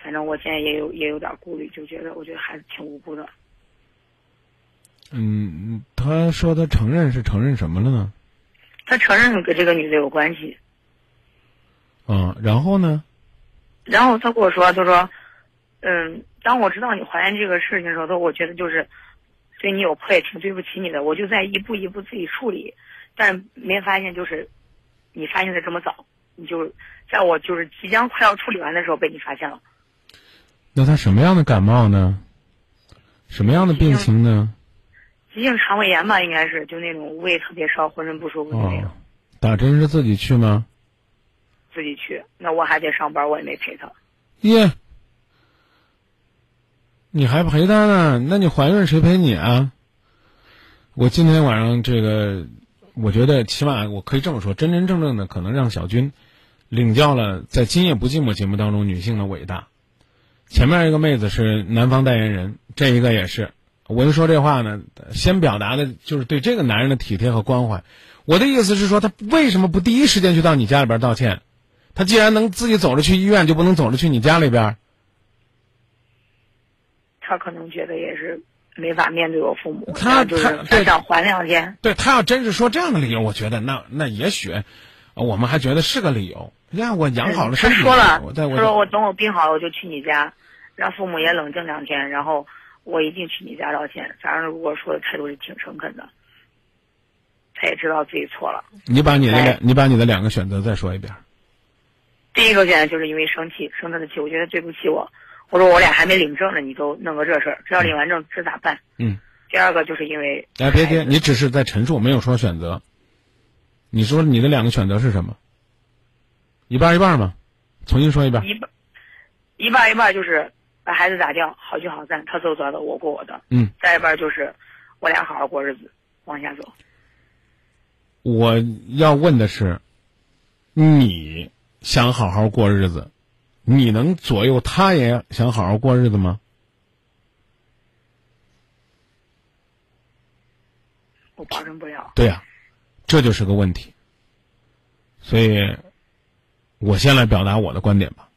[SPEAKER 13] 反正我现在也有也有点顾虑，就觉得我觉得孩子挺无辜的。
[SPEAKER 1] 嗯，他说他承认是承认什么了呢？
[SPEAKER 13] 他承认跟这个女的有关系。
[SPEAKER 1] 嗯，然后呢？
[SPEAKER 13] 然后他跟我说：“他说，嗯，当我知道你怀孕这个事情的时候，他我觉得就是对你有愧，也挺对不起你的。我就在一步一步自己处理，但是没发现就是你发现的这么早，你就在我就是即将快要处理完的时候被你发现了。
[SPEAKER 1] 那他什么样的感冒呢？什么样的病情呢？
[SPEAKER 13] 急性肠胃炎吧，应该是就那种胃特别烧，浑身不舒服的那种。
[SPEAKER 1] 打针是自己去吗？
[SPEAKER 13] 自己去，那我还得上班，我也没陪他。
[SPEAKER 1] 耶，你还陪他呢？那你怀孕谁陪你啊？我今天晚上这个，我觉得起码我可以这么说，真真正正的可能让小军领教了在《今夜不寂寞》节目当中女性的伟大。前面一个妹子是男方代言人，这一个也是。我就说这话呢，先表达的就是对这个男人的体贴和关怀。我的意思是说，他为什么不第一时间就到你家里边道歉？他既然能自己走着去医院，就不能走着去你家里边？
[SPEAKER 13] 他可能觉得也是没法面对我父母，
[SPEAKER 1] 他
[SPEAKER 13] 就是他想缓两天。
[SPEAKER 1] 对他要真是说这样的理由，我觉得那那也许我们还觉得是个理由。你看我养好了身体，
[SPEAKER 13] 他说了，
[SPEAKER 1] 他
[SPEAKER 13] 说我等我病好了我就去你家，让父母也冷静两天，然后我一定去你家道歉。反正如果说的态度是挺诚恳的，他也知道自己错了。
[SPEAKER 1] 你把你的两，你把你的两个选择再说一遍。
[SPEAKER 13] 第一个选择就是因为生气，生他的气，我觉得对不起我。我说我俩还没领证呢，你都弄个这事儿，这要领完证这咋办？
[SPEAKER 1] 嗯。
[SPEAKER 13] 第二个就是因为
[SPEAKER 1] 哎，别别，你只是在陈述，没有说选择。你说你的两个选择是什么？一半一半吗？重新说一遍。
[SPEAKER 13] 一半，一半一半就是把孩子打掉，好聚好散，他走他的，我过我的。
[SPEAKER 1] 嗯。
[SPEAKER 13] 再一半就是我俩好好过日子，往下走。
[SPEAKER 1] 我要问的是，你。想好好过日子，你能左右他也想好好过日子吗？
[SPEAKER 13] 我保证不了。
[SPEAKER 1] 对呀，这就是个问题。所以，我先来表达我的观点吧。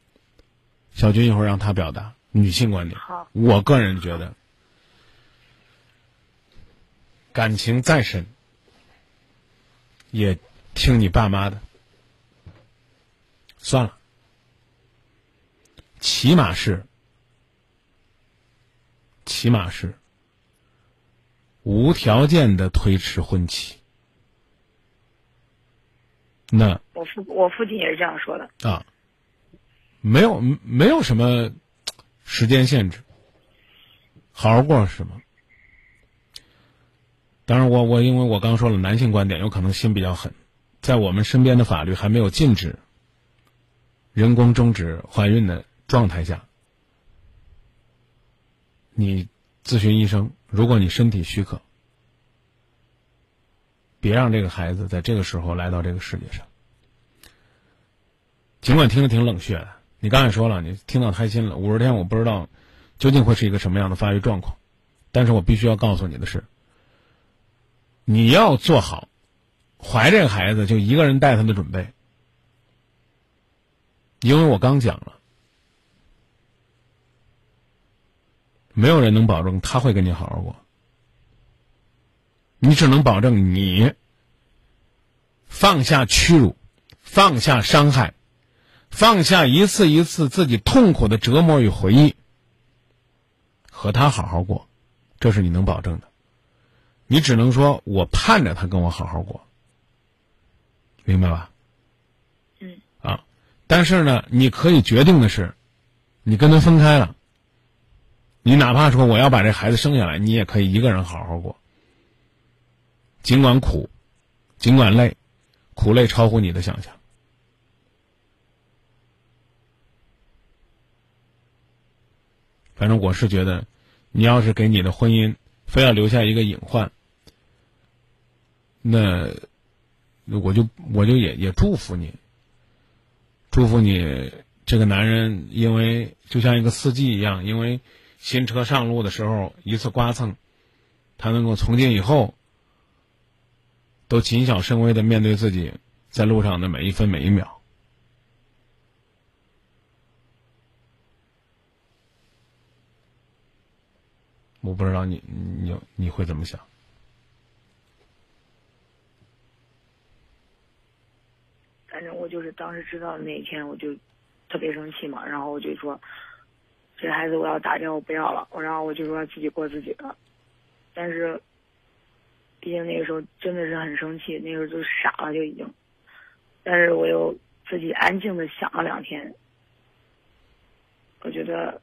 [SPEAKER 1] 小军一会儿让他表达女性观点。
[SPEAKER 13] 好。
[SPEAKER 1] 我个人觉得，感情再深，也听你爸妈的。算了，起码是，起码是无条件的推迟婚期。那
[SPEAKER 13] 我父我父亲也是这样说的
[SPEAKER 1] 啊，没有没有什么时间限制，好好过是什么？当然，我我因为我刚说了男性观点，有可能心比较狠，在我们身边的法律还没有禁止。人工终止怀孕的状态下，你咨询医生，如果你身体许可，别让这个孩子在这个时候来到这个世界上。尽管听着挺冷血的，你刚才说了，你听到开心了。五十天我不知道究竟会是一个什么样的发育状况，但是我必须要告诉你的是，你要做好怀这个孩子就一个人带他的准备。因为我刚讲了，没有人能保证他会跟你好好过，你只能保证你放下屈辱，放下伤害，放下一次一次自己痛苦的折磨与回忆，和他好好过，这是你能保证的。你只能说我盼着他跟我好好过，明白吧？
[SPEAKER 13] 嗯。
[SPEAKER 1] 啊，但是呢，你可以决定的是，你跟他分开了，你哪怕说我要把这孩子生下来，你也可以一个人好好过，尽管苦，尽管累，苦累超乎你的想象。反正我是觉得，你要是给你的婚姻非要留下一个隐患，那我就我就也也祝福你，祝福你这个男人，因为就像一个司机一样，因为新车上路的时候一次刮蹭，他能够从今以后都谨小慎微的面对自己在路上的每一分每一秒。我不知道你你你会怎么想？
[SPEAKER 13] 反正我就是当时知道的那一天，我就特别生气嘛，然后我就说，这孩子我要打掉，我不要了。我然后我就说自己过自己的，但是，毕竟那个时候真的是很生气，那个时候就傻了就已经。但是我又自己安静的想了两天，我觉得。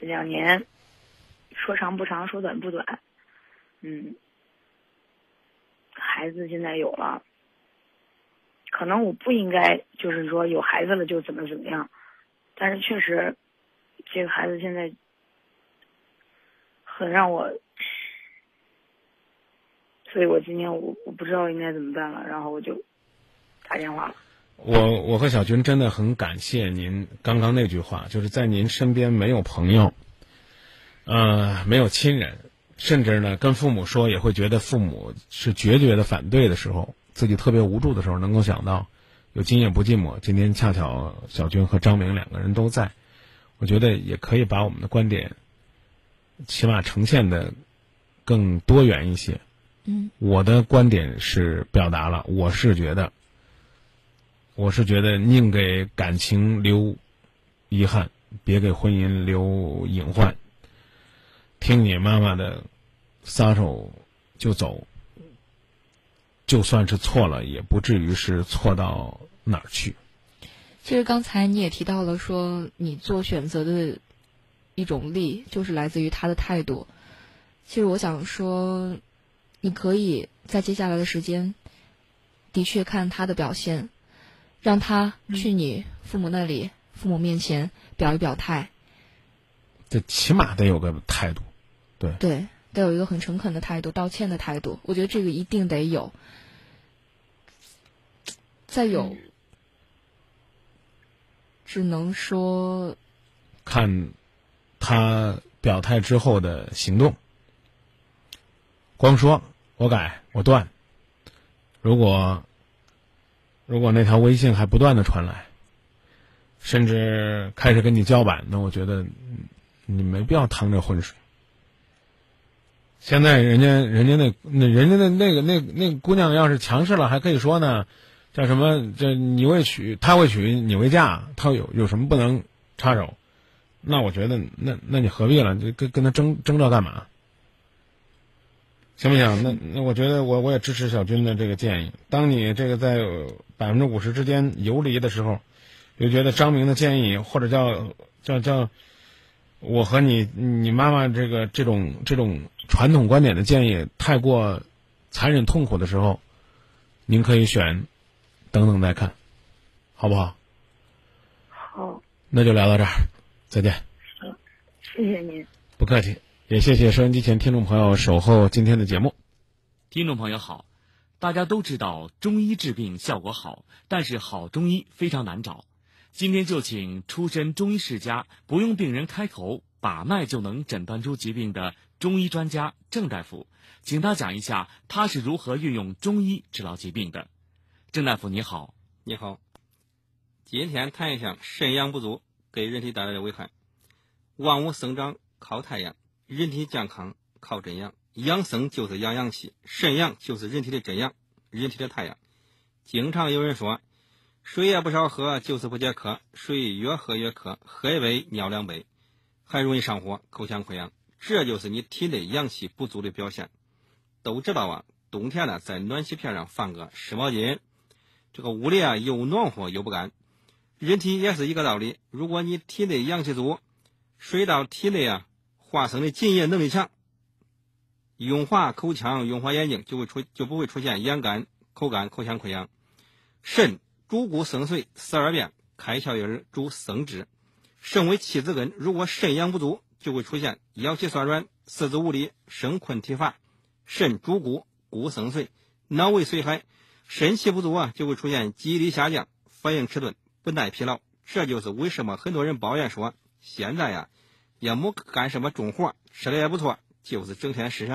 [SPEAKER 13] 两年，说长不长，说短不短，嗯，孩子现在有了，可能我不应该就是说有孩子了就怎么怎么样，但是确实，这个孩子现在很让我，所以我今天我我不知道应该怎么办了，然后我就打电话了。
[SPEAKER 1] 我我和小军真的很感谢您刚刚那句话，就是在您身边没有朋友，呃，没有亲人，甚至呢跟父母说也会觉得父母是决绝的反对的时候，自己特别无助的时候，能够想到有今夜不寂寞，今天恰巧小军和张明两个人都在，我觉得也可以把我们的观点，起码呈现的更多元一些。
[SPEAKER 2] 嗯，
[SPEAKER 1] 我的观点是表达了，我是觉得。我是觉得宁给感情留遗憾，别给婚姻留隐患。听你妈妈的，撒手就走，就算是错了，也不至于是错到哪儿去。
[SPEAKER 2] 其实刚才你也提到了，说你做选择的一种力，就是来自于他的态度。其实我想说，你可以在接下来的时间，的确看他的表现。让他去你父母那里，父母面前表一表态。
[SPEAKER 1] 这起码得有个态度，对。
[SPEAKER 2] 对，得有一个很诚恳的态度，道歉的态度。我觉得这个一定得有。再有，只能说
[SPEAKER 1] 看他表态之后的行动。光说我改我断，如果。如果那条微信还不断的传来，甚至开始跟你叫板，那我觉得你没必要趟这浑水。现在人家人家那那人家那那个那那姑娘要是强势了，还可以说呢，叫什么？这你未娶，他未娶，你未嫁，他有有什么不能插手？那我觉得，那那你何必了？就跟跟他争争这干嘛？行不行？那那我觉得我我也支持小军的这个建议。当你这个在百分之五十之间游离的时候，就觉得张明的建议或者叫叫叫我和你你妈妈这个这种这种传统观点的建议太过残忍痛苦的时候，您可以选等等再看，好不好？
[SPEAKER 13] 好。
[SPEAKER 1] 那就聊到这儿，再见。
[SPEAKER 13] 行，谢谢您。
[SPEAKER 1] 不客气。也谢谢收音机前听众朋友守候今天的节目。
[SPEAKER 5] 听众朋友好，大家都知道中医治病效果好，但是好中医非常难找。今天就请出身中医世家、不用病人开口把脉就能诊断出疾病的中医专家郑大夫，请他讲一下他是如何运用中医治疗疾病的。郑大夫你好，
[SPEAKER 14] 你好。今天谈一下肾阳不足给人体带来的危害。万物生长靠太阳。人体健康靠真阳，养生就是养阳气，肾阳就是人体的真阳，人体的太阳。经常有人说，水也不少喝，就是不解渴，水越喝越渴，喝一杯尿两杯，还容易上火、口腔溃疡。这就是你体内阳气不足的表现。都知道啊，冬天呢，在暖气片上放个湿毛巾，这个屋里啊又暖和又不干。人体也是一个道理，如果你体内阳气足，水到体内啊，化生的进液能力强，润滑口腔、润滑眼睛，就会出就不会出现眼干、口干、口腔溃疡。肾主骨生髓，十二便，开窍于耳，主生殖。肾为气之根，如果肾阳不足，就会出现腰膝酸软、四肢无力、生困体乏。肾主骨，骨生髓，脑为髓海。肾气不足啊，就会出现记忆力下降、反应迟钝、不耐疲劳。这就是为什么很多人抱怨说，现在呀，也没干什么重活，吃的也不错，就是整天身上。